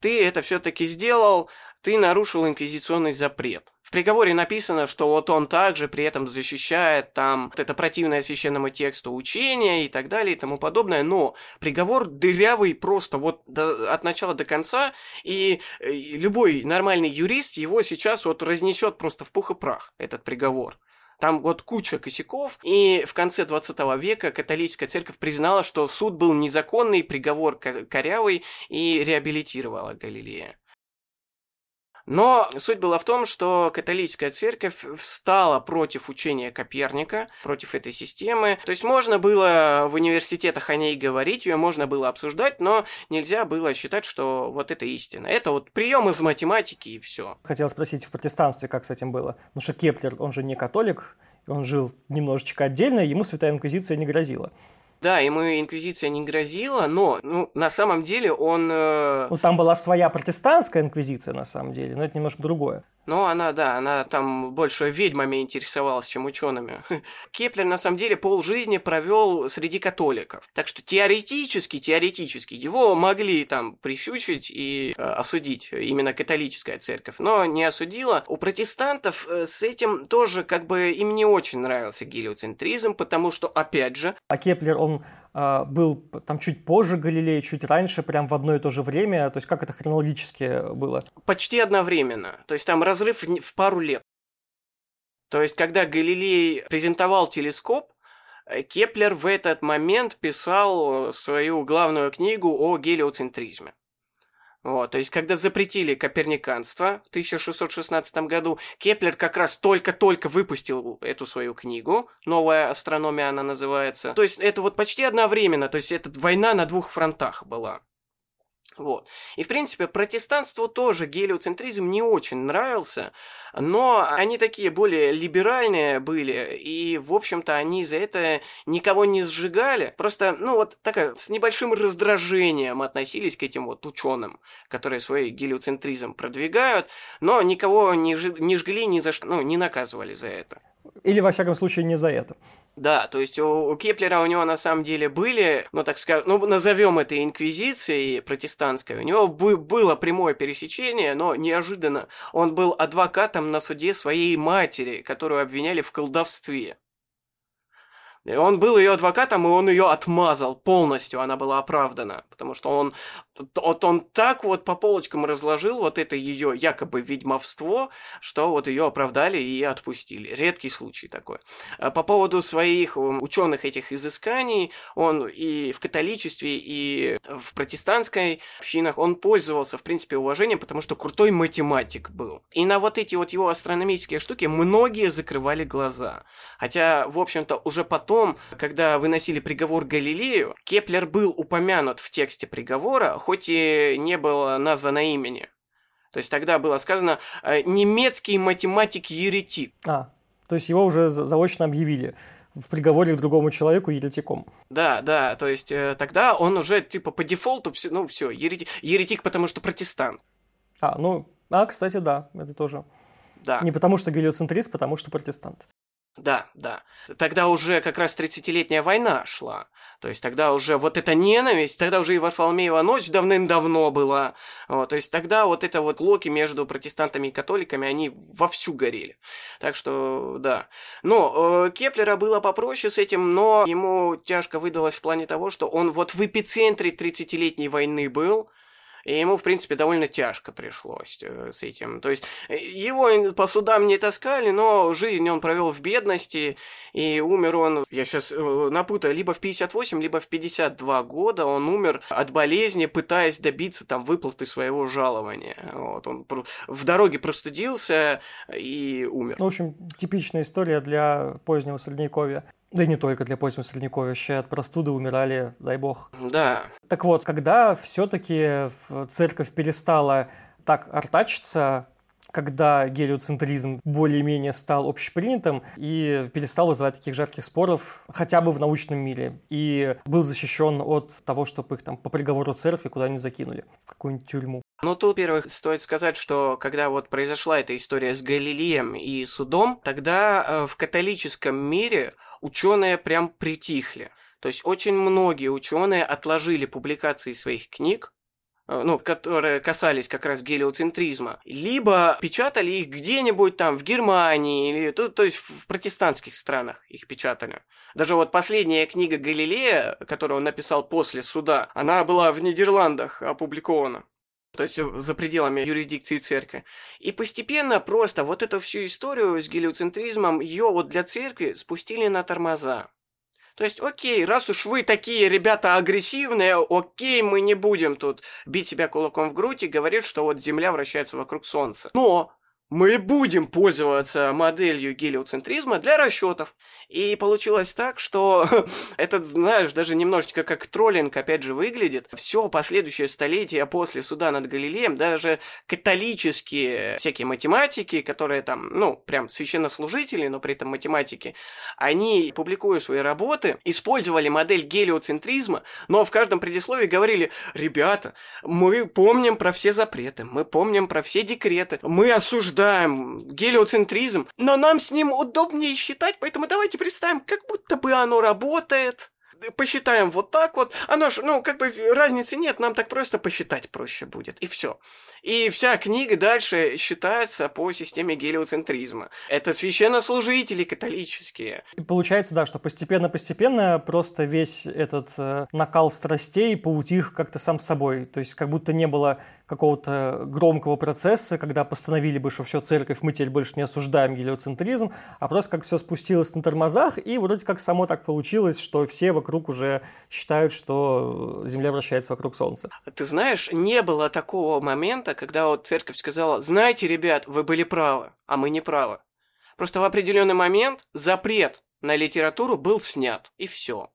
ты это все-таки сделал, ты нарушил инквизиционный запрет. В приговоре написано, что вот он также при этом защищает там вот это противное священному тексту учение и так далее и тому подобное, но приговор дырявый просто вот до, от начала до конца, и, и любой нормальный юрист его сейчас вот разнесет просто в пух и прах, этот приговор. Там вот куча косяков, и в конце 20 века католическая церковь признала, что суд был незаконный, приговор корявый, и реабилитировала Галилея. Но суть была в том, что католическая церковь встала против учения Коперника, против этой системы. То есть можно было в университетах о ней говорить, ее можно было обсуждать, но нельзя было считать, что вот это истина. Это вот прием из математики и все. Хотел спросить в протестанстве, как с этим было. Потому что Кеплер, он же не католик, он жил немножечко отдельно, ему Святая Инквизиция не грозила. Да, ему инквизиция не грозила, но ну, на самом деле он... Э... Ну, там была своя протестантская инквизиция, на самом деле, но это немножко другое. Ну, она, да, она там больше ведьмами интересовалась, чем учеными. *laughs* Кеплер, на самом деле, полжизни провел среди католиков. Так что теоретически, теоретически, его могли там прищучить и э, осудить именно католическая церковь, но не осудила. У протестантов э, с этим тоже как бы им не очень нравился гелиоцентризм, потому что, опять же... А Кеплер, он а, был там чуть позже Галилея, чуть раньше, прям в одно и то же время? То есть как это хронологически было? Почти одновременно. То есть там разрыв в пару лет. То есть когда Галилей презентовал телескоп, э, Кеплер в этот момент писал свою главную книгу о гелиоцентризме. Вот, то есть, когда запретили коперниканство в 1616 году, Кеплер как раз только-только выпустил эту свою книгу, «Новая астрономия» она называется. То есть, это вот почти одновременно, то есть, это война на двух фронтах была. Вот. И, в принципе, протестанству тоже гелиоцентризм не очень нравился, но они такие более либеральные были, и, в общем-то, они за это никого не сжигали. Просто, ну, вот такая, с небольшим раздражением относились к этим вот ученым, которые свой гелиоцентризм продвигают, но никого не, ж... не жгли, ни за что, ну, не наказывали за это. Или, во всяком случае, не за это. Да, то есть у, у Кеплера у него на самом деле были, ну так скажем, ну назовем это инквизицией протестантской, у него бы, было прямое пересечение, но неожиданно он был адвокатом на суде своей матери, которую обвиняли в колдовстве. Он был ее адвокатом, и он ее отмазал полностью, она была оправдана, потому что он, вот он так вот по полочкам разложил вот это ее якобы ведьмовство, что вот ее оправдали и отпустили. Редкий случай такой. А по поводу своих ученых этих изысканий, он и в католичестве, и в протестантской общинах, он пользовался, в принципе, уважением, потому что крутой математик был. И на вот эти вот его астрономические штуки многие закрывали глаза. Хотя, в общем-то, уже потом потом, когда выносили приговор Галилею, Кеплер был упомянут в тексте приговора, хоть и не было названо имени. То есть тогда было сказано э, «немецкий математик-еретик». А, то есть его уже заочно объявили в приговоре к другому человеку еретиком. Да, да, то есть э, тогда он уже типа по дефолту, все, ну все, еретик, еретик, потому что протестант. А, ну, а, кстати, да, это тоже. Да. Не потому что гелиоцентрист, потому что протестант. Да, да. Тогда уже как раз 30-летняя война шла. То есть тогда уже вот эта ненависть, тогда уже и Варфоломеева ночь давным-давно была. Вот, то есть тогда вот это вот локи между протестантами и католиками, они вовсю горели. Так что, да. Но э, Кеплера было попроще с этим, но ему тяжко выдалось в плане того, что он вот в эпицентре 30-летней войны был, и ему, в принципе, довольно тяжко пришлось э, с этим. То есть э, его по судам не таскали, но жизнь он провел в бедности, и умер он, я сейчас э, напутаю, либо в 58, либо в 52 года он умер от болезни, пытаясь добиться там выплаты своего жалования. Вот, он в дороге простудился и умер. Ну, в общем, типичная история для позднего Средневековья. Да и не только для позднего Средневековья, от простуды умирали, дай бог. Да. Так вот, когда все-таки церковь перестала так артачиться, когда гелиоцентризм более-менее стал общепринятым и перестал вызывать таких жарких споров хотя бы в научном мире. И был защищен от того, чтобы их там по приговору церкви куда-нибудь закинули, в какую-нибудь тюрьму. Ну, тут, во-первых, стоит сказать, что когда вот произошла эта история с Галилеем и судом, тогда э, в католическом мире ученые прям притихли. То есть очень многие ученые отложили публикации своих книг, э, ну, которые касались как раз гелиоцентризма, либо печатали их где-нибудь там в Германии, или, то, то есть в протестантских странах их печатали. Даже вот последняя книга Галилея, которую он написал после суда, она была в Нидерландах опубликована то есть э, за пределами юрисдикции церкви. И постепенно просто вот эту всю историю с гелиоцентризмом, ее вот для церкви спустили на тормоза. То есть, окей, раз уж вы такие ребята агрессивные, окей, мы не будем тут бить себя кулаком в грудь и говорить, что вот Земля вращается вокруг Солнца. Но мы будем пользоваться моделью гелиоцентризма для расчетов. И получилось так, что *laughs* этот, знаешь, даже немножечко как троллинг опять же выглядит. Все последующее столетие после суда над Галилеем, даже католические всякие математики, которые там, ну, прям священнослужители, но при этом математики, они, публикуя свои работы, использовали модель гелиоцентризма, но в каждом предисловии говорили, ребята, мы помним про все запреты, мы помним про все декреты, мы осуждаем гелиоцентризм, но нам с ним удобнее считать, поэтому давайте представим, как будто бы оно работает. Посчитаем вот так вот. Оно ж, ну, как бы разницы нет, нам так просто посчитать проще будет. И все. И вся книга дальше считается по системе гелиоцентризма. Это священнослужители католические. И получается, да, что постепенно-постепенно просто весь этот э, накал страстей поутих как-то сам собой. То есть как будто не было какого-то громкого процесса, когда постановили бы, что все, церковь, мы теперь больше не осуждаем гелиоцентризм, а просто как все спустилось на тормозах, и вроде как само так получилось, что все вокруг вокруг уже считают, что Земля вращается вокруг Солнца. Ты знаешь, не было такого момента, когда вот церковь сказала, знаете, ребят, вы были правы, а мы не правы. Просто в определенный момент запрет на литературу был снят, и все.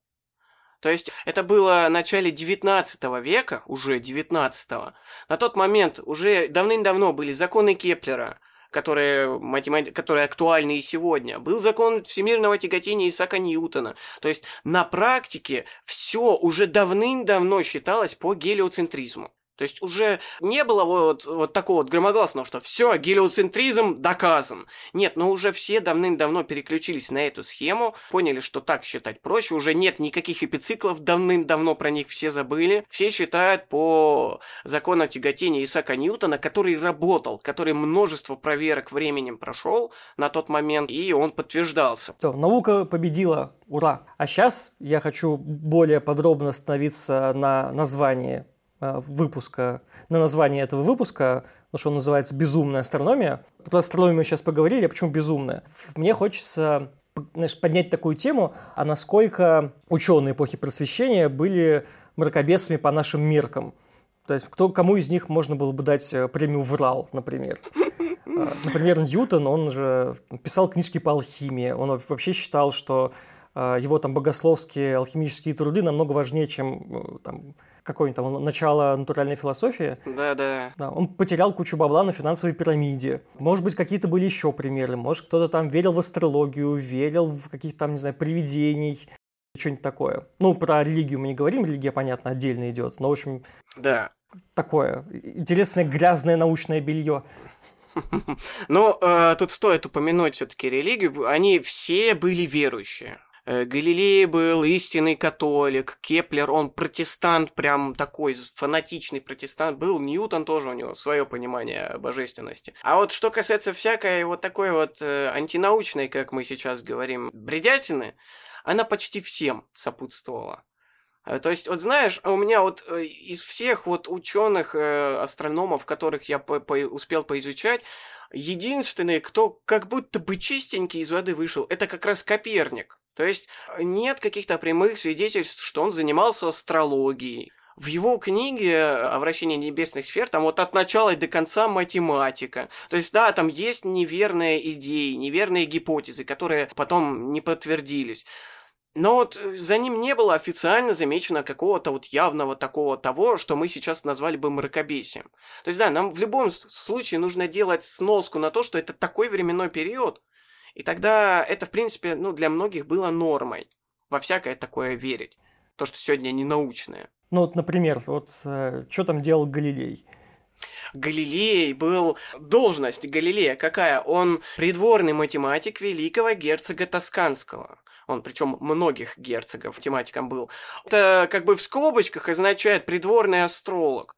То есть это было в начале 19 века, уже 19 -го. На тот момент уже давным-давно были законы Кеплера, которые, математи... которые актуальны и сегодня. Был закон всемирного тяготения Исаака Ньютона. То есть на практике все уже давным-давно считалось по гелиоцентризму. То есть уже не было вот, вот такого вот громогласного, что все, гелиоцентризм доказан. Нет, но уже все давным-давно переключились на эту схему, поняли, что так считать проще, уже нет никаких эпициклов, давным-давно про них все забыли. Все считают по закону тяготения Исаака Ньютона, который работал, который множество проверок временем прошел на тот момент, и он подтверждался. Все, наука победила, ура! А сейчас я хочу более подробно остановиться на названии выпуска, на название этого выпуска, потому что он называется «Безумная астрономия». Про астрономию мы сейчас поговорили, а почему безумная? Мне хочется знаешь, поднять такую тему, а насколько ученые эпохи просвещения были мракобесами по нашим меркам. То есть кто, кому из них можно было бы дать э, премию «Врал», например. Э, например, Ньютон, он же писал книжки по алхимии. Он вообще считал, что его там богословские алхимические труды намного важнее, чем там, какое-нибудь там начало натуральной философии. Да, да. Да, он потерял кучу бабла на финансовой пирамиде. Может быть, какие-то были еще примеры. Может, кто-то там верил в астрологию, верил в каких-то там, не знаю, привидений, что-нибудь такое. Ну, про религию мы не говорим, религия, понятно, отдельно идет. Но, в общем, да. такое интересное грязное научное белье. *laughs* Ну, э, тут стоит упомянуть все-таки религию. Они все были верующие. Э, Галилей был истинный католик, Кеплер, он протестант, прям такой фанатичный протестант был, Ньютон тоже у него свое понимание божественности. А вот что касается всякой вот такой вот э, антинаучной, как мы сейчас говорим, бредятины, она почти всем сопутствовала. Э, то есть, вот знаешь, у меня вот э, из всех вот ученых, астрономов, которых я по по успел поизучать, единственный, кто как будто бы чистенький из воды вышел, это как раз Коперник. То есть э, нет каких-то прямых свидетельств, что он занимался астрологией. В его книге о вращении небесных сфер там вот от начала до конца математика. То есть, да, там есть неверные идеи, неверные гипотезы, которые потом не подтвердились. Но вот э, за ним не было официально замечено какого-то вот явного такого того, что мы сейчас назвали бы мракобесием. То есть, да, нам в любом случае нужно делать сноску на то, что это такой временной период, и тогда это, в принципе, ну, для многих было нормой. Во всякое такое верить. То, что сегодня не научное. Ну вот, например, вот э, что там делал Галилей? Галилей был... Должность Галилея какая? Он придворный математик великого герцога Тосканского. Он, причем многих герцогов математиком был. Это как бы в скобочках означает придворный астролог.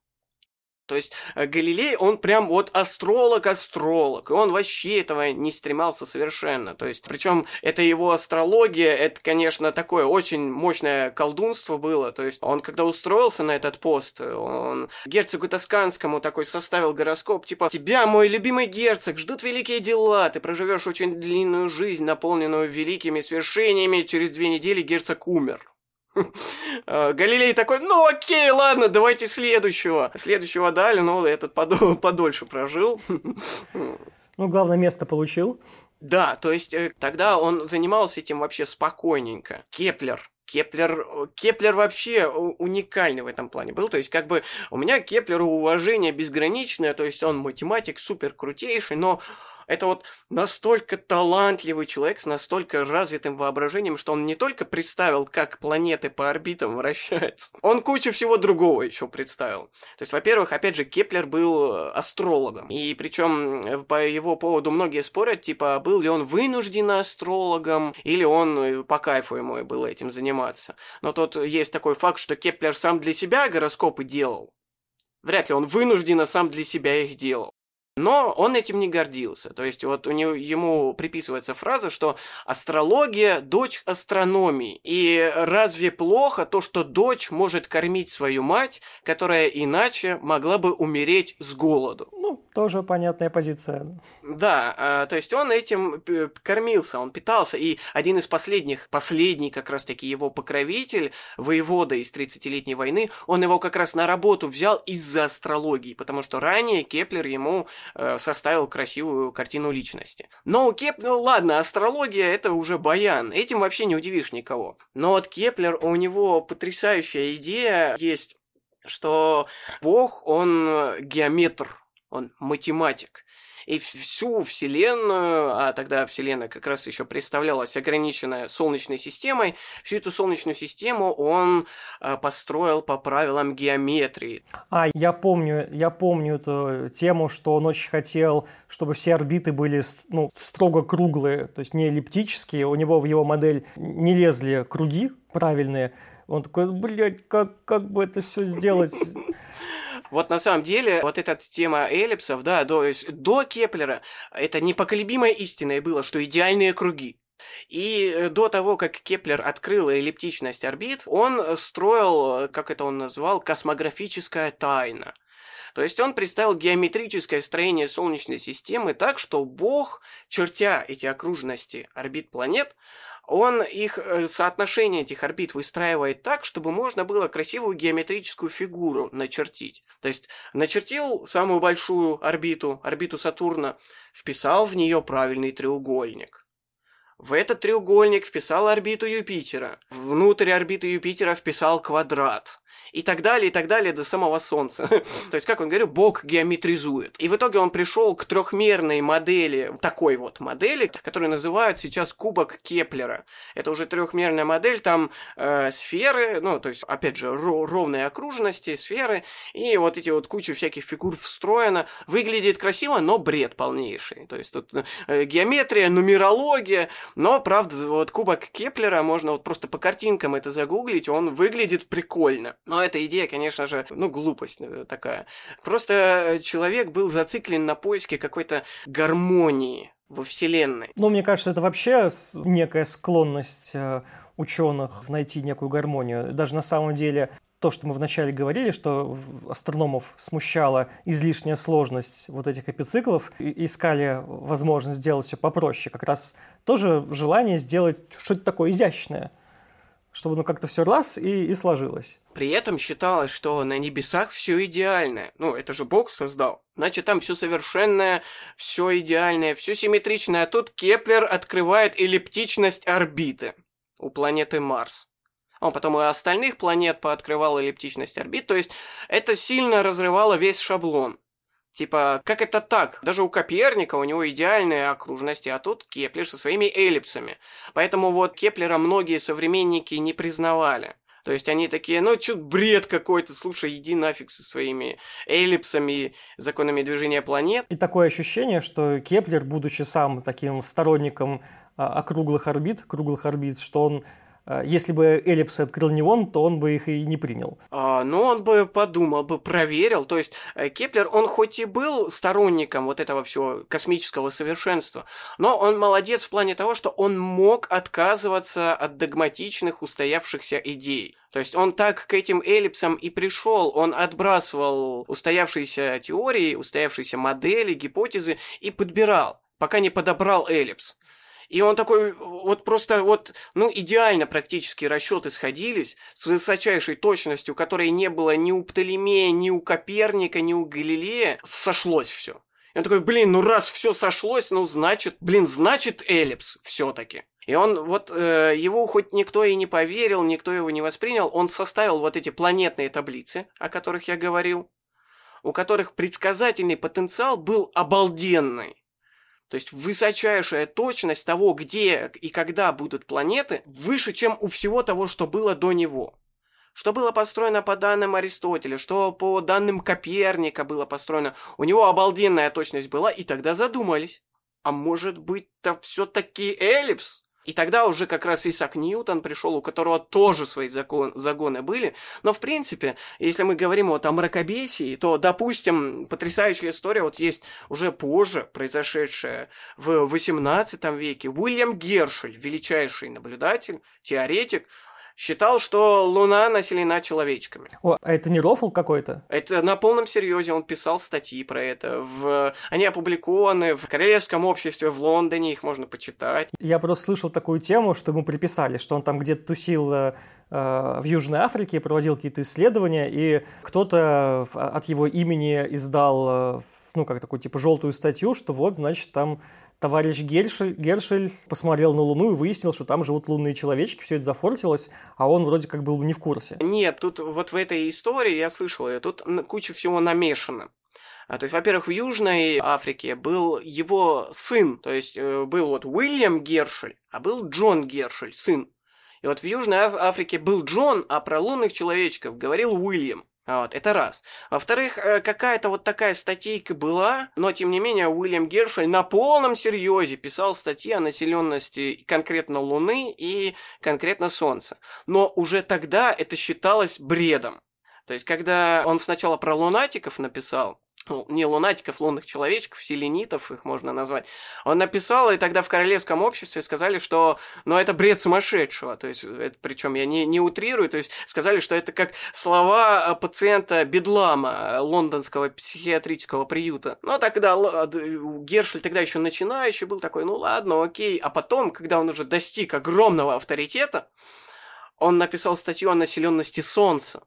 То есть э, Галилей, он прям вот астролог-астролог, и он вообще этого не стремался совершенно. То есть, причем это его астрология, это, конечно, такое очень мощное колдунство было. То есть, он когда устроился на этот пост, он герцогу Тосканскому такой составил гороскоп, типа, тебя, мой любимый герцог, ждут великие дела, ты проживешь очень длинную жизнь, наполненную великими свершениями, через две недели герцог умер. *laughs* А, Галилей такой, ну окей, ладно, давайте следующего. Следующего дали, но этот *laughs* подольше прожил. *laughs* Ну, главное, место получил. Да, то есть э, тогда он занимался этим вообще спокойненько. Кеплер, Кеплер, Кеплер вообще уникальный в этом плане был. То есть, как бы, у меня Кеплеру уважение безграничное, то есть он математик супер крутейший, но это вот настолько талантливый человек с настолько развитым воображением, что он не только представил, как планеты по орбитам вращаются, он кучу всего другого еще представил. То есть, во-первых, опять же, Кеплер был э, астрологом. И причем э, по его поводу многие спорят, типа, был ли он вынужден астрологом, или он э, по кайфу ему было этим заниматься. Но тут есть такой факт, что Кеплер сам для себя гороскопы делал. Вряд ли он вынужденно сам для себя их делал. Но он этим не гордился. То есть вот у него, ему приписывается фраза, что астрология – дочь астрономии. И разве плохо то, что дочь может кормить свою мать, которая иначе могла бы умереть с голоду? Ну, тоже понятная позиция. Да, а, то есть он этим э, кормился, он питался, и один из последних, последний как раз-таки его покровитель, воевода из 30-летней войны, он его как раз на работу взял из-за астрологии, потому что ранее Кеплер ему э, составил красивую картину личности. Но у Кеп... ну ладно, астрология это уже баян, этим вообще не удивишь никого. Но вот Кеплер, у него потрясающая идея есть, что Бог, он геометр, он математик. И всю Вселенную, а тогда Вселенная как раз еще представлялась ограниченная Солнечной системой, всю эту Солнечную систему он а, построил по правилам геометрии. А, я помню, я помню эту тему, что он очень хотел, чтобы все орбиты были ну, строго круглые, то есть не эллиптические. У него в его модель не лезли круги правильные. Он такой, блядь, как, как бы это все сделать? *laughs* Вот на самом деле, вот эта тема эллипсов, да, до, до Кеплера, это непоколебимая истина было, что идеальные круги. И э, до того, как Кеплер открыл эллиптичность орбит, он строил, как это он назвал, космографическая тайна. То есть он представил геометрическое строение Солнечной системы так, что Бог, чертя эти окружности орбит планет, он их, э, соотношение этих орбит выстраивает так, чтобы можно было красивую геометрическую фигуру начертить. То есть начертил самую большую орбиту, орбиту Сатурна, вписал в нее правильный треугольник. В этот треугольник вписал орбиту Юпитера. Внутрь орбиты Юпитера вписал квадрат и так далее, и так далее до самого Солнца. *laughs* То есть, как он говорил, Бог геометризует. И в итоге он пришел к трехмерной модели, такой вот модели, которую называют сейчас кубок Кеплера. Это уже трехмерная модель, там э, сферы, ну, то есть, опять же, ровные окружности, сферы, и вот эти вот куча всяких фигур встроена. Выглядит красиво, но бред полнейший. То есть, тут э, геометрия, нумерология, но, правда, вот кубок Кеплера, можно вот просто по картинкам это загуглить, он выглядит прикольно. Но эта идея, конечно же, ну, глупость э, такая. Просто человек был зациклен на поиске какой-то гармонии во Вселенной. Ну, мне кажется, это вообще некая склонность э, ученых найти некую гармонию. Даже на самом деле то, что мы вначале говорили, что астрономов смущала излишняя сложность вот этих эпициклов, и искали возможность сделать все попроще, как раз тоже желание сделать что-то такое изящное чтобы ну как-то все раз и, и сложилось. При этом считалось, что на небесах все идеальное. Ну, это же Бог создал. Значит, там все совершенное, все идеальное, все симметричное. А тут Кеплер открывает эллиптичность орбиты у планеты Марс. Он потом и остальных планет пооткрывал эллиптичность орбит. То есть это сильно разрывало весь шаблон. Типа, как это так? Даже у Коперника у него идеальные окружности, а тут Кеплер со своими эллипсами. Поэтому вот Кеплера многие современники не признавали. То есть они такие, ну, чё бред какой-то, слушай, иди нафиг со своими эллипсами, законами движения планет. И такое ощущение, что Кеплер, будучи сам таким сторонником а, округлых орбит, круглых орбит, что он если бы эллипсы открыл не он, то он бы их и не принял. А, ну, он бы подумал, бы проверил. То есть э, Кеплер, он хоть и был сторонником вот этого всего космического совершенства, но он молодец в плане того, что он мог отказываться от догматичных устоявшихся идей. То есть он так к этим эллипсам и пришел, он отбрасывал устоявшиеся теории, устоявшиеся модели, гипотезы и подбирал, пока не подобрал эллипс. И он такой, вот просто вот, ну, идеально практически расчеты сходились с высочайшей точностью, которой не было ни у Птолемея, ни у Коперника, ни у Галилея. Сошлось все. И он такой, блин, ну раз все сошлось, ну значит, блин, значит эллипс все-таки. И он вот э, его хоть никто и не поверил, никто его не воспринял, он составил вот эти планетные таблицы, о которых я говорил, у которых предсказательный потенциал был обалденный. То есть высочайшая точность того, где и когда будут планеты, выше, чем у всего того, что было до него. Что было построено по данным Аристотеля, что по данным Коперника было построено. У него обалденная точность была, и тогда задумались. А может быть-то все-таки эллипс? И тогда уже как раз Исаак Ньютон пришел, у которого тоже свои закон, загоны были. Но, в принципе, если мы говорим вот о мракобесии, то, допустим, потрясающая история вот есть уже позже, произошедшая в 18 веке. Уильям Гершель, величайший наблюдатель, теоретик, считал, что Луна населена человечками. О, а это не рофл какой-то? Это на полном серьезе, он писал статьи про это. В... Они опубликованы в Королевском обществе в Лондоне, их можно почитать. Я просто слышал такую тему, что ему приписали, что он там где-то тусил э, в Южной Африке, проводил какие-то исследования, и кто-то от его имени издал, э, ну, как такую, типа, желтую статью, что вот, значит, там товарищ Гершель, Гершель посмотрел на Луну и выяснил, что там живут лунные человечки, все это зафортилось, а он вроде как был не в курсе. Нет, тут вот в этой истории, я слышал ее, тут куча всего намешано. А, то есть, во-первых, в Южной Африке был его сын, то есть э, был вот Уильям Гершель, а был Джон Гершель, сын. И вот в Южной Африке был Джон, а про лунных человечков говорил Уильям. Вот, это раз. Во-вторых, э, какая-то вот такая статейка была, но тем не менее Уильям Гершель на полном серьезе писал статьи о населенности конкретно Луны и конкретно Солнца. Но уже тогда это считалось бредом. То есть, когда он сначала про лунатиков написал, ну, не лунатиков, лунных человечков, селенитов их можно назвать, он написал, и тогда в королевском обществе сказали, что, ну, это бред сумасшедшего, то есть, это, причем я не, не утрирую, то есть, сказали, что это как слова пациента Бедлама, лондонского психиатрического приюта. Ну, тогда Гершель тогда еще начинающий был такой, ну, ладно, окей, а потом, когда он уже достиг огромного авторитета, он написал статью о населенности Солнца.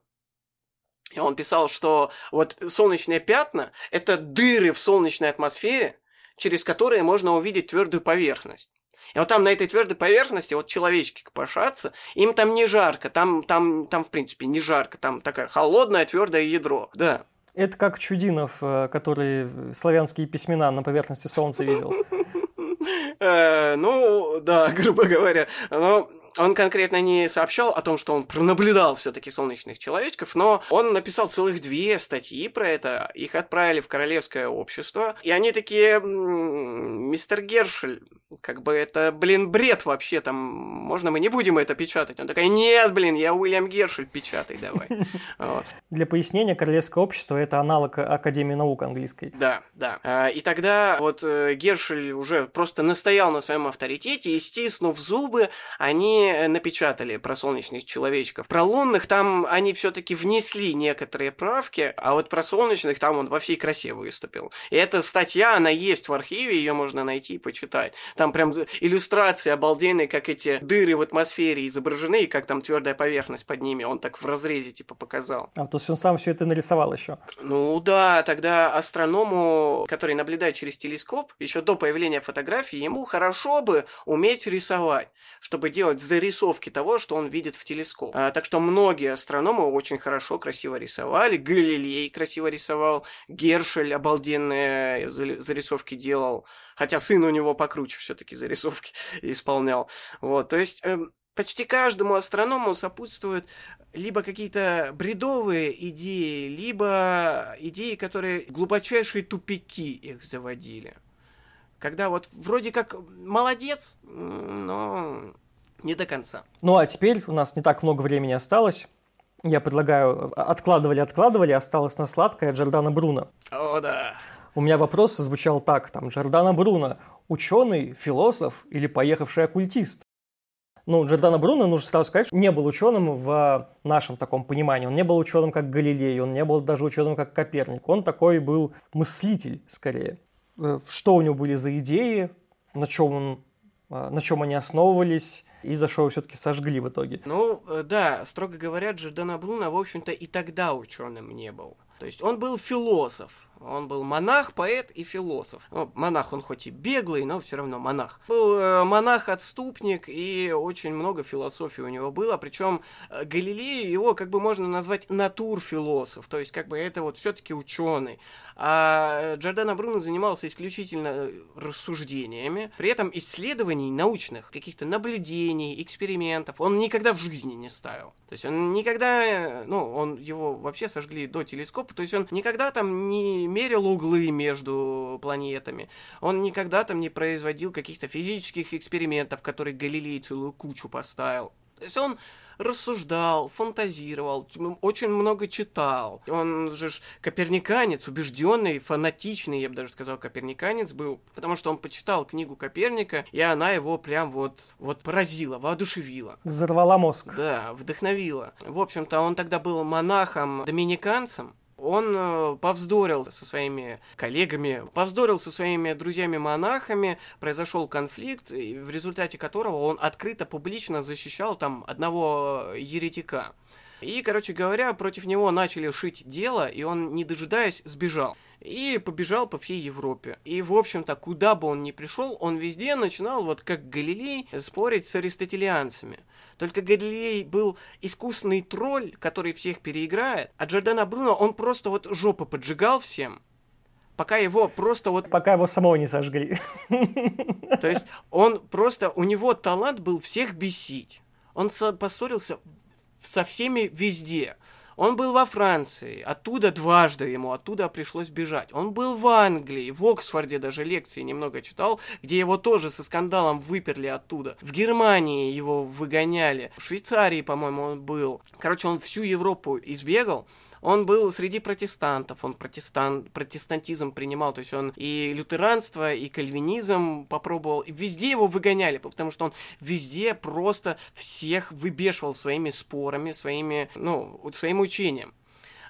И он писал, что вот солнечные пятна – это дыры в солнечной атмосфере, через которые можно увидеть твердую поверхность. И вот там на этой твердой поверхности вот человечки копошатся, им там не жарко, там, там, там в принципе не жарко, там такое холодное твердое ядро, да. Это как Чудинов, э, который славянские письмена на поверхности Солнца видел. *laughs* Э, ну, да, *laughs* грубо говоря. Но он конкретно не сообщал о том, что он пронаблюдал все-таки солнечных человечков, но он написал целых две статьи про это. Их отправили в Королевское общество. И они такие, мистер Гершель, как бы это, блин, бред вообще, там, можно мы не будем это печатать? Он такой, нет, блин, я Уильям Гершель, печатай давай. *laughs* Для пояснения, Королевское общество – это аналог Академии наук английской. Да, да. А, и тогда вот э, Гершель уже просто настоял на своем авторитете, и стиснув зубы, они Э, напечатали про солнечных человечков. Про лунных там они все-таки внесли некоторые правки, а вот про солнечных там он во всей красе выступил. И эта статья, она есть в архиве, ее можно найти и почитать. Там прям иллюстрации обалденные, как эти дыры в атмосфере изображены, и как там твердая поверхность под ними. Он так в разрезе типа показал. А то есть он сам все это нарисовал еще? Ну да, тогда астроному, который наблюдает через телескоп, еще до появления фотографии, ему хорошо бы уметь рисовать, чтобы делать зарисовки того, что он видит в телескоп. А, так что многие астрономы очень хорошо, красиво рисовали. Галилей красиво рисовал. Гершель обалденные зарисовки делал. Хотя сын у него покруче все-таки зарисовки *laughs* исполнял. Вот, то есть... Э, почти каждому астроному сопутствуют либо какие-то бредовые идеи, либо идеи, которые глубочайшие тупики их заводили. Когда вот вроде как молодец, но не до конца. Ну а теперь у нас не так много времени осталось. Я предлагаю, откладывали, откладывали, осталось на сладкое Джордана Бруно. О, да. У меня вопрос звучал так, там, Джордана Бруно, ученый, философ или поехавший оккультист? Ну, Джордана Бруно, нужно сразу сказать, не был ученым в нашем таком понимании. Он не был ученым, как Галилей, он не был даже ученым, как Коперник. Он такой был мыслитель, скорее. Э, что у него были за идеи, на чем, он, э, на чем они основывались, и за его все-таки сожгли в итоге. Ну, э, да, строго говоря, Джордана Бруно, в общем-то, и тогда ученым не был. То есть он был философ, он был монах, поэт и философ. Ну, монах он хоть и беглый, но все равно монах. Был э, монах-отступник, и очень много философии у него было. Причем э, Галилей его как бы можно назвать натурфилософ. То есть как бы это вот все-таки ученый. А Джордано Бруно занимался исключительно э, рассуждениями, при этом исследований научных, каких-то наблюдений, экспериментов он никогда в жизни не ставил. То есть он никогда, ну, он его вообще сожгли до телескопа, то есть он никогда там не мерил углы между планетами, он никогда там не производил каких-то физических экспериментов, которые Галилей целую кучу поставил. То есть он рассуждал, фантазировал, очень много читал. Он же ж коперниканец, убежденный, фанатичный, я бы даже сказал, коперниканец был, потому что он почитал книгу Коперника, и она его прям вот, вот поразила, воодушевила. Взорвала мозг. Да, вдохновила. В общем-то, он тогда был монахом-доминиканцем, он э, повздорил со своими коллегами, повздорил со своими друзьями-монахами, произошел конфликт, в результате которого он открыто, публично защищал там одного еретика. И, короче говоря, против него начали шить дело, и он, не дожидаясь, сбежал. И побежал по всей Европе. И, в общем-то, куда бы он ни пришел, он везде начинал, вот как Галилей, спорить с аристотелианцами. Только Галилей был искусный тролль, который всех переиграет, а Джордана Бруно, он просто вот жопу поджигал всем, пока его просто вот... Пока его самого не сожгли. То есть он просто, у него талант был всех бесить. Он поссорился со всеми везде. Он был во Франции, оттуда дважды ему, оттуда пришлось бежать. Он был в Англии, в Оксфорде даже лекции немного читал, где его тоже со скандалом выперли оттуда. В Германии его выгоняли, в Швейцарии, по-моему, он был. Короче, он всю Европу избегал, он был среди протестантов, он протестан, протестантизм принимал, то есть он и лютеранство, и кальвинизм попробовал, и везде его выгоняли, потому что он везде просто всех выбешивал своими спорами, своими, ну, своим учением.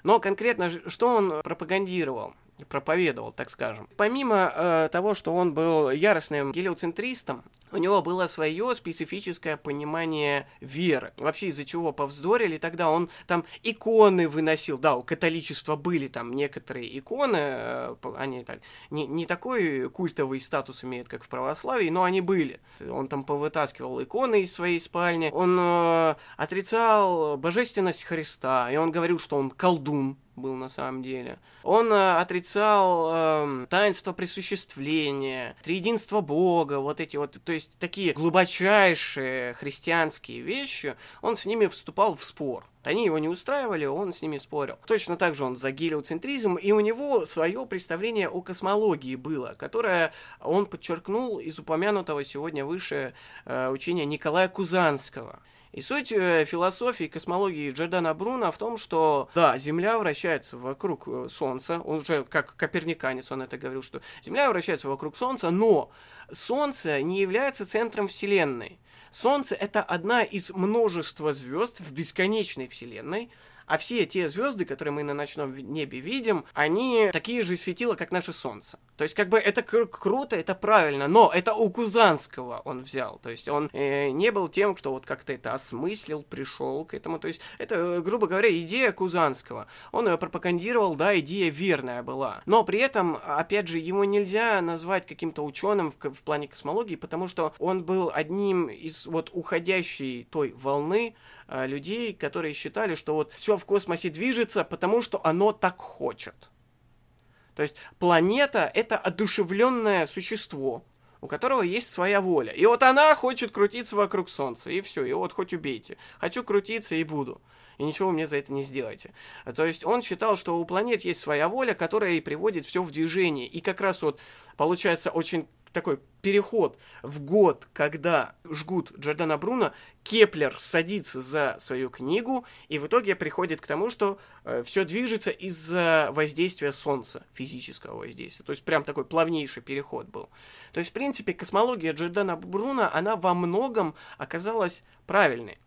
Но конкретно, что он пропагандировал? Проповедовал, так скажем. Помимо э, того, что он был яростным гелиоцентристом, у него было свое специфическое понимание веры. Вообще из-за чего повздорили, тогда он там иконы выносил. Да, у католичества были там некоторые иконы, э, они так, не, не такой культовый статус имеют, как в православии, но они были. Он там повытаскивал иконы из своей спальни, он э, отрицал божественность Христа, и он говорил, что он колдун, был на самом деле. Он э, отрицал э, таинство присуществления, триединство Бога, вот эти вот, то есть такие глубочайшие христианские вещи, он с ними вступал в спор. Они его не устраивали, он с ними спорил. Точно так же он за гелиоцентризм, и у него свое представление о космологии было, которое он подчеркнул из упомянутого сегодня выше э, учения Николая Кузанского. И суть э, философии космологии Джордана Бруна в том, что, да, Земля вращается вокруг э, Солнца, он уже как коперниканец, он это говорил, что Земля вращается вокруг Солнца, но Солнце не является центром Вселенной. Солнце это одна из множества звезд в бесконечной Вселенной, а все те звезды, которые мы на ночном небе видим, они такие же светила, как наше Солнце. То есть, как бы это кру- круто, это правильно, но это у Кузанского он взял. То есть, он э, не был тем, кто вот как-то это осмыслил, пришел к этому. То есть, это, грубо говоря, идея Кузанского. Он ее пропагандировал, да, идея верная была. Но при этом, опять же, его нельзя назвать каким-то ученым в, в плане космологии, потому что он был одним из вот уходящей той волны, Э, людей, которые считали, что вот все в космосе движется, потому что оно так хочет. То есть планета это одушевленное существо, у которого есть своя воля. И вот она хочет крутиться вокруг Солнца, и все, и вот хоть убейте. Хочу крутиться и буду. И ничего мне за это не сделаете. То есть он считал, что у планет есть своя воля, которая и приводит все в движение. И как раз вот получается очень такой переход в год, когда жгут Джордана Бруно, Кеплер садится за свою книгу и в итоге приходит к тому, что э, все движется из-за воздействия Солнца, физического воздействия. То есть прям такой плавнейший переход был. То есть, в принципе, космология Джордана Бруно, она во многом оказалась правильной.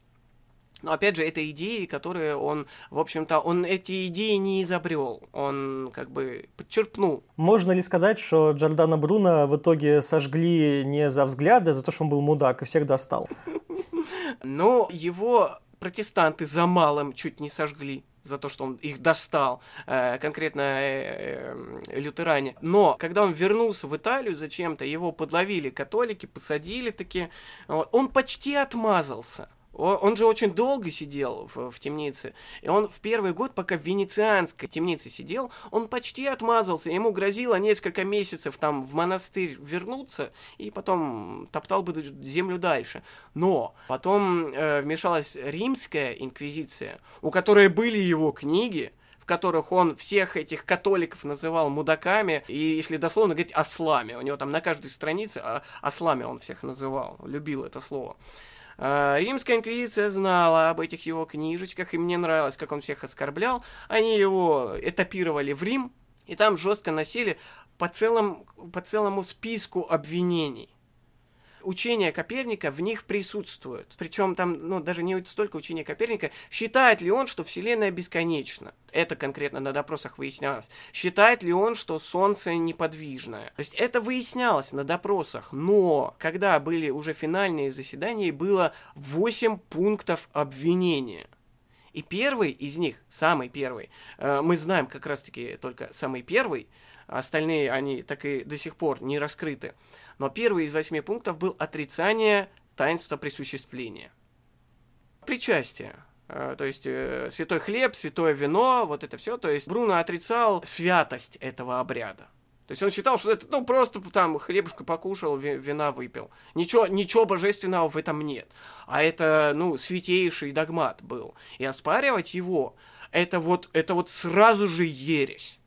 Но опять же, это идеи, которые он, в общем-то, он эти идеи не изобрел, он как бы подчерпнул. Можно ли сказать, что Джордана Бруно в итоге сожгли не за взгляды, а за то, что он был мудак и всех достал? *laughs* Но его протестанты за малым чуть не сожгли за то, что он их достал, э, конкретно э, э, лютеране. Но когда он вернулся в Италию зачем-то, его подловили католики, посадили таки, он почти отмазался. Он же очень долго сидел в, в темнице. И он в первый год, пока в венецианской темнице сидел, он почти отмазался. Ему грозило несколько месяцев там в монастырь вернуться, и потом топтал бы землю дальше. Но потом э, вмешалась римская инквизиция, у которой были его книги, в которых он всех этих католиков называл мудаками, и если дословно говорить, ослами. У него там на каждой странице а, ослами он всех называл, любил это слово. А, Римская инквизиция знала об этих его книжечках, и мне нравилось, как он всех оскорблял. Они его этапировали в Рим, и там жестко носили по, целом, по целому списку обвинений учения Коперника в них присутствуют. Причем там, ну, даже не столько учения Коперника, считает ли он, что Вселенная бесконечна. Это конкретно на допросах выяснялось. Считает ли он, что Солнце неподвижное. То есть это выяснялось на допросах. Но когда были уже финальные заседания, было 8 пунктов обвинения. И первый из них, самый первый, э, мы знаем как раз-таки только самый первый, остальные они так и до сих пор не раскрыты. Но первый из восьми пунктов был отрицание таинства присуществления. Причастие. Э, то есть э, святой хлеб, святое вино, вот это все. То есть Бруно отрицал святость этого обряда. То есть он считал, что это, ну, просто там хлебушка покушал, вина выпил. Ничего, ничего божественного в этом нет. А это, ну, святейший догмат был. И оспаривать его, это вот, это вот сразу же ересь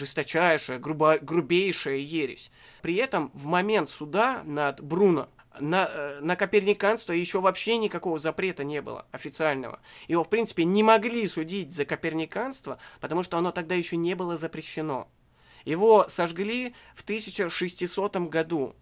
жесточайшая, грубо, грубейшая ересь. При этом в момент суда над Бруно на, э, на коперниканство еще вообще никакого запрета не было официального. Его, в принципе, не могли судить за коперниканство, потому что оно тогда еще не было запрещено. Его сожгли в 1600 году,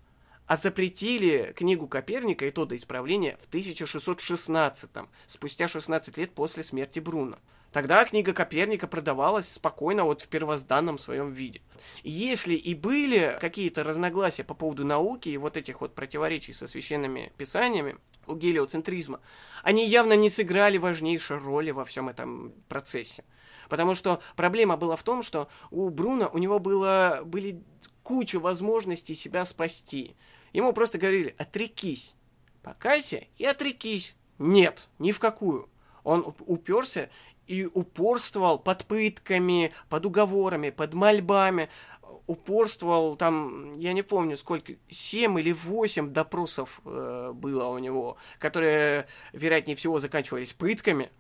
а запретили книгу Коперника и то до исправления в 1616, спустя 16 лет после смерти Бруно. Тогда книга Коперника продавалась спокойно вот в первозданном своем виде. И если и были какие-то разногласия по поводу науки и вот этих вот противоречий со священными писаниями у гелиоцентризма, они явно не сыграли важнейшей роли во всем этом процессе. Потому что проблема была в том, что у Бруна у него было, были куча возможностей себя спасти. Ему просто говорили, отрекись, покайся и отрекись. Нет, ни в какую. Он уперся и упорствовал под пытками, под уговорами, под мольбами, упорствовал там, я не помню сколько, 7 или 8 допросов э, было у него, которые, вероятнее всего, заканчивались пытками.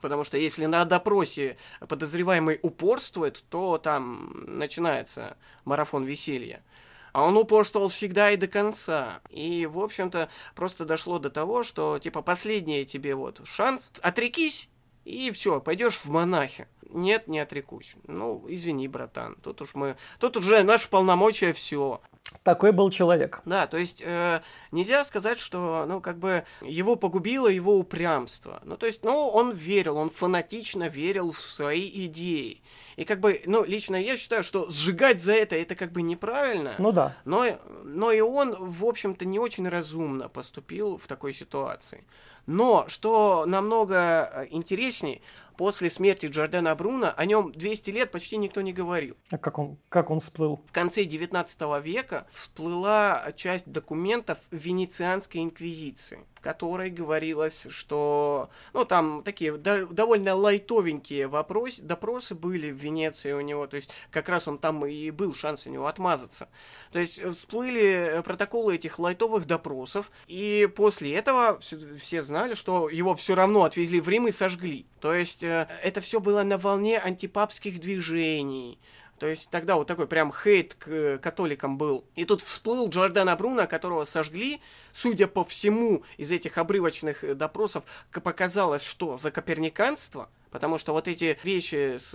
Потому что если на допросе подозреваемый упорствует, то там начинается марафон веселья. А он упорствовал всегда и до конца. И, в общем-то, просто дошло до того, что, типа, последний тебе вот шанс, отрекись, и все, пойдешь в монахи. Нет, не отрекусь. Ну, извини, братан. Тут уж мы. Тут уже наше полномочия все. Такой был человек. Да, то есть э, нельзя сказать, что, ну, как бы его погубило его упрямство. Ну, то есть, ну, он верил, он фанатично верил в свои идеи. И как бы, ну, лично я считаю, что сжигать за это, это как бы неправильно. Ну да. Но, но и он, в общем-то, не очень разумно поступил в такой ситуации. Но, что намного э, интереснее, после смерти Джордана Бруно о нем 200 лет почти никто не говорил. А как он, как он всплыл? В конце 19 века всплыла часть документов Венецианской инквизиции, в которой говорилось, что, ну, там такие до, довольно лайтовенькие вопросы, допросы были в Венеции у него, то есть как раз он там и был шанс у него отмазаться. То есть всплыли протоколы этих лайтовых допросов, и после этого все, все знали, что его все равно отвезли в Рим и сожгли. То есть э, это все было на волне антипапских движений. То есть тогда вот такой прям хейт к э, католикам был. И тут всплыл Джордана Бруно, которого сожгли. Судя по всему, из этих обрывочных э, допросов показалось, что за коперниканство, потому что вот эти вещи с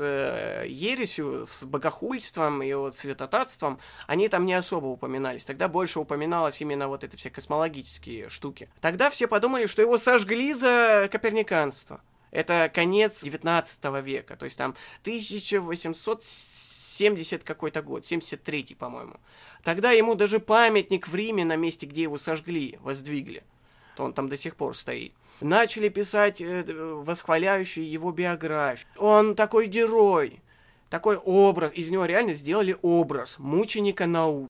ересью, с богохульством и вот святотатством, они там не особо упоминались. Тогда больше упоминалось именно вот эти все космологические штуки. Тогда все подумали, что его сожгли за коперниканство. Это конец 19 века, то есть там 1870 какой-то год, 73 по-моему. Тогда ему даже памятник в Риме на месте, где его сожгли, воздвигли. То он там до сих пор стоит. Начали писать э, восхваляющие его биографию. Он такой герой, такой образ. Из него реально сделали образ мученика науки.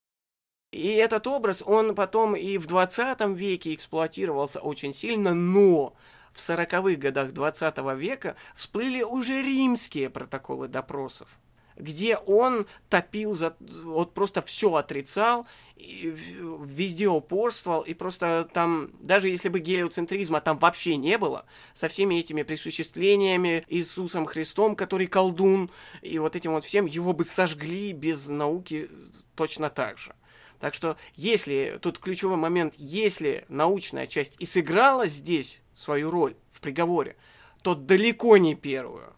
И этот образ, он потом и в 20 веке эксплуатировался очень сильно, но в 40-х годах 20 века всплыли уже римские протоколы допросов, где он топил, за, вот просто все отрицал, и везде упорствовал, и просто там, даже если бы гелиоцентризма там вообще не было, со всеми этими присуществлениями Иисусом Христом, который колдун, и вот этим вот всем, его бы сожгли без науки точно так же. Так что, если, тут ключевой момент, если научная часть и сыграла здесь свою роль в приговоре, то далеко не первую.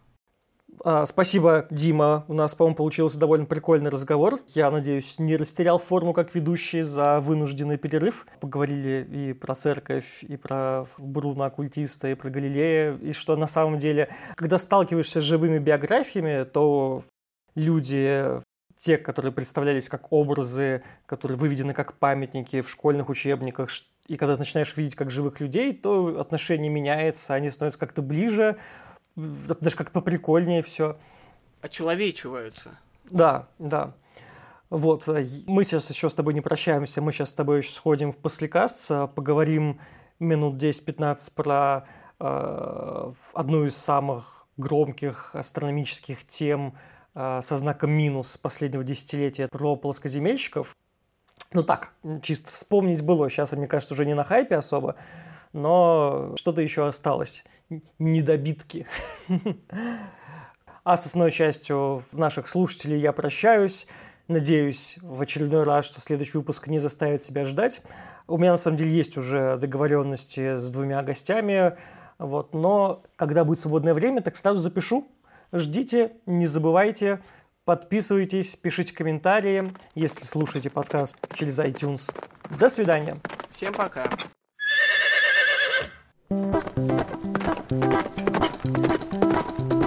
А, спасибо, Дима. У нас, по-моему, получился довольно прикольный разговор. Я надеюсь, не растерял форму как ведущий за вынужденный перерыв. Поговорили и про церковь, и про Бруна оккультиста, и про Галилея, и что на самом деле, когда сталкиваешься с живыми биографиями, то люди те, которые представлялись как образы, которые выведены как памятники в школьных учебниках, и когда ты начинаешь видеть как живых людей, то отношение меняется, они становятся как-то ближе, даже как-то поприкольнее все. Очеловечиваются. Да, да. Вот, э, мы сейчас еще с тобой не прощаемся, мы сейчас с тобой еще сходим в послекаст, поговорим минут 10-15 про э, одну из самых громких астрономических тем со знаком минус последнего десятилетия про плоскоземельщиков. Ну так, чисто вспомнить было, сейчас, мне кажется, уже не на хайпе особо, но что-то еще осталось недобитки. *laughs* А с основной частью наших слушателей я прощаюсь. Надеюсь в очередной раз, что следующий выпуск не заставит себя ждать. У меня на самом деле есть уже договоренности с двумя гостями, вот, но когда будет свободное время, так сразу запишу. Ждите, не забывайте, подписывайтесь, пишите комментарии, если слушаете подкаст через iTunes. До свидания. Всем пока. Thank you.